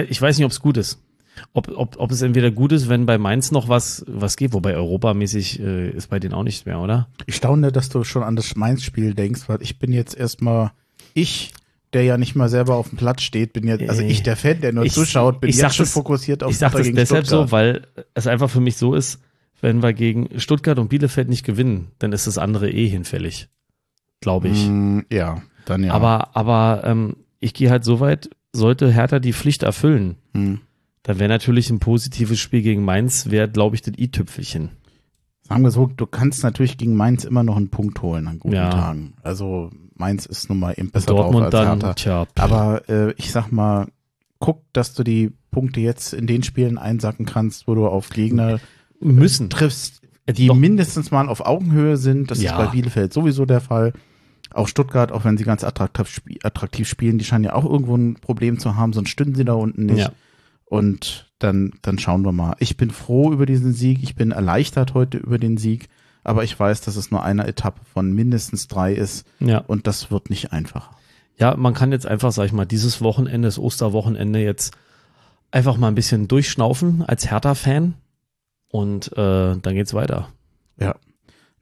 ich weiß nicht, ob es gut ist. Ob, ob, ob es entweder gut ist, wenn bei Mainz noch was, was geht, wobei europamäßig äh, ist bei denen auch nicht mehr, oder? Ich staune, dass du schon an das Mainz-Spiel denkst, weil ich bin jetzt erstmal, ich, der ja nicht mal selber auf dem Platz steht, bin jetzt, also ich, der Fan, der nur ich- zuschaut, bin ich sag jetzt schon das- fokussiert auf ich sage Hertha das gegen deshalb Stuttgart. so, weil es einfach für mich so ist, wenn wir gegen Stuttgart und Bielefeld nicht gewinnen, dann ist das andere eh hinfällig. Glaube ich. Mm, ja, dann ja. Aber, aber ähm, ich gehe halt so weit, sollte Hertha die Pflicht erfüllen, Hm. Dann wäre natürlich ein positives Spiel gegen Mainz, wäre, glaube ich, das i-Tüpfelchen. Sagen wir so, du kannst natürlich gegen Mainz immer noch einen Punkt holen an guten Ja. Tagen. Also Mainz ist nun mal eben besser Dortmund drauf als dann, Hertha. tja, Aber äh, ich sag mal, guck, dass du die Punkte jetzt in den Spielen einsacken kannst, wo du auf Gegner müssen. triffst, Äh, die doch- mindestens mal auf Augenhöhe sind. Das Ja. ist bei Bielefeld sowieso der Fall. Auch Stuttgart, auch wenn sie ganz attraktiv spielen, die scheinen ja auch irgendwo ein Problem zu haben, sonst stünden sie da unten nicht. Ja. Und dann, dann schauen wir mal. Ich bin froh über diesen Sieg. Ich bin erleichtert heute über den Sieg. Aber ich weiß, dass es nur eine Etappe von mindestens drei ist. Ja. Und das wird nicht einfacher. ja, man kann jetzt einfach, sag ich mal, dieses Wochenende, das Osterwochenende jetzt einfach mal ein bisschen durchschnaufen als Hertha-Fan und äh, dann geht's weiter. Ja.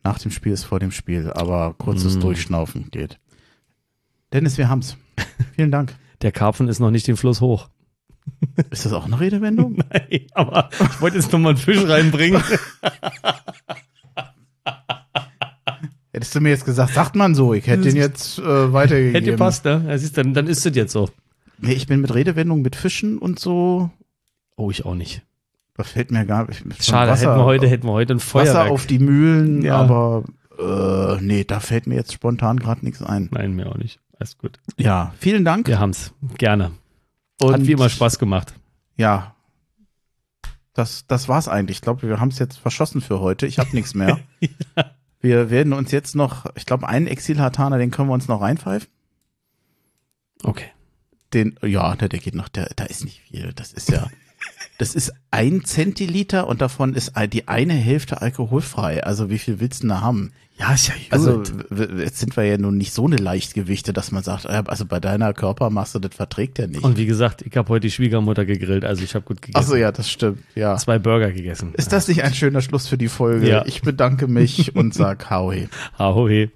Nach dem Spiel ist vor dem Spiel. Aber kurzes Mm. Durchschnaufen geht. Dennis, wir haben's. Vielen Dank. Der Karpfen ist noch nicht den Fluss hoch. Ist das auch eine Redewendung? Nein, aber ich wollte jetzt noch mal einen Fisch reinbringen. Hättest du mir jetzt gesagt, sagt man so, ich hätte den jetzt äh, weitergegeben. Hätte gepasst, ne? Ja, siehst, dann, dann ist es jetzt so. Nee, ich bin mit Redewendungen mit Fischen und so. Oh, ich auch nicht. Da fällt mir gar nicht. Schade, Wasser, hätten wir heute, hätten wir heute ein Wasser Feuerwerk. auf die Mühlen, Ja. aber äh, nee, da fällt mir jetzt spontan gerade nichts ein. Nein, mir auch nicht. Alles gut. Ja, vielen Dank. Wir haben's. Gerne. Und Hat wie immer Spaß gemacht. Ja. Das, das war's eigentlich. Ich glaube, wir haben es jetzt verschossen für heute. Ich habe nichts mehr. Wir werden uns jetzt noch, ich glaube, einen Exil-Hartaner, den können wir uns noch reinpfeifen. Okay. den, ja, der, der geht noch, der, da ist nicht viel. Das ist ja, das ist ein Zentiliter und davon ist die eine Hälfte alkoholfrei. Also wie viel willst du da haben? Ja, ist ja gut. Also jetzt sind wir ja nun nicht so eine Leichtgewichte, dass man sagt, äh, also bei deiner Körpermasse, das verträgt er nicht. Und wie gesagt, ich habe heute die Schwiegermutter gegrillt, also ich habe gut gegessen. Ach so, ja, das stimmt, ja. Zwei Burger gegessen. Ist das nicht ein schöner Schluss für die Folge? Ja. Ich bedanke mich und sag Howie. Ahoi.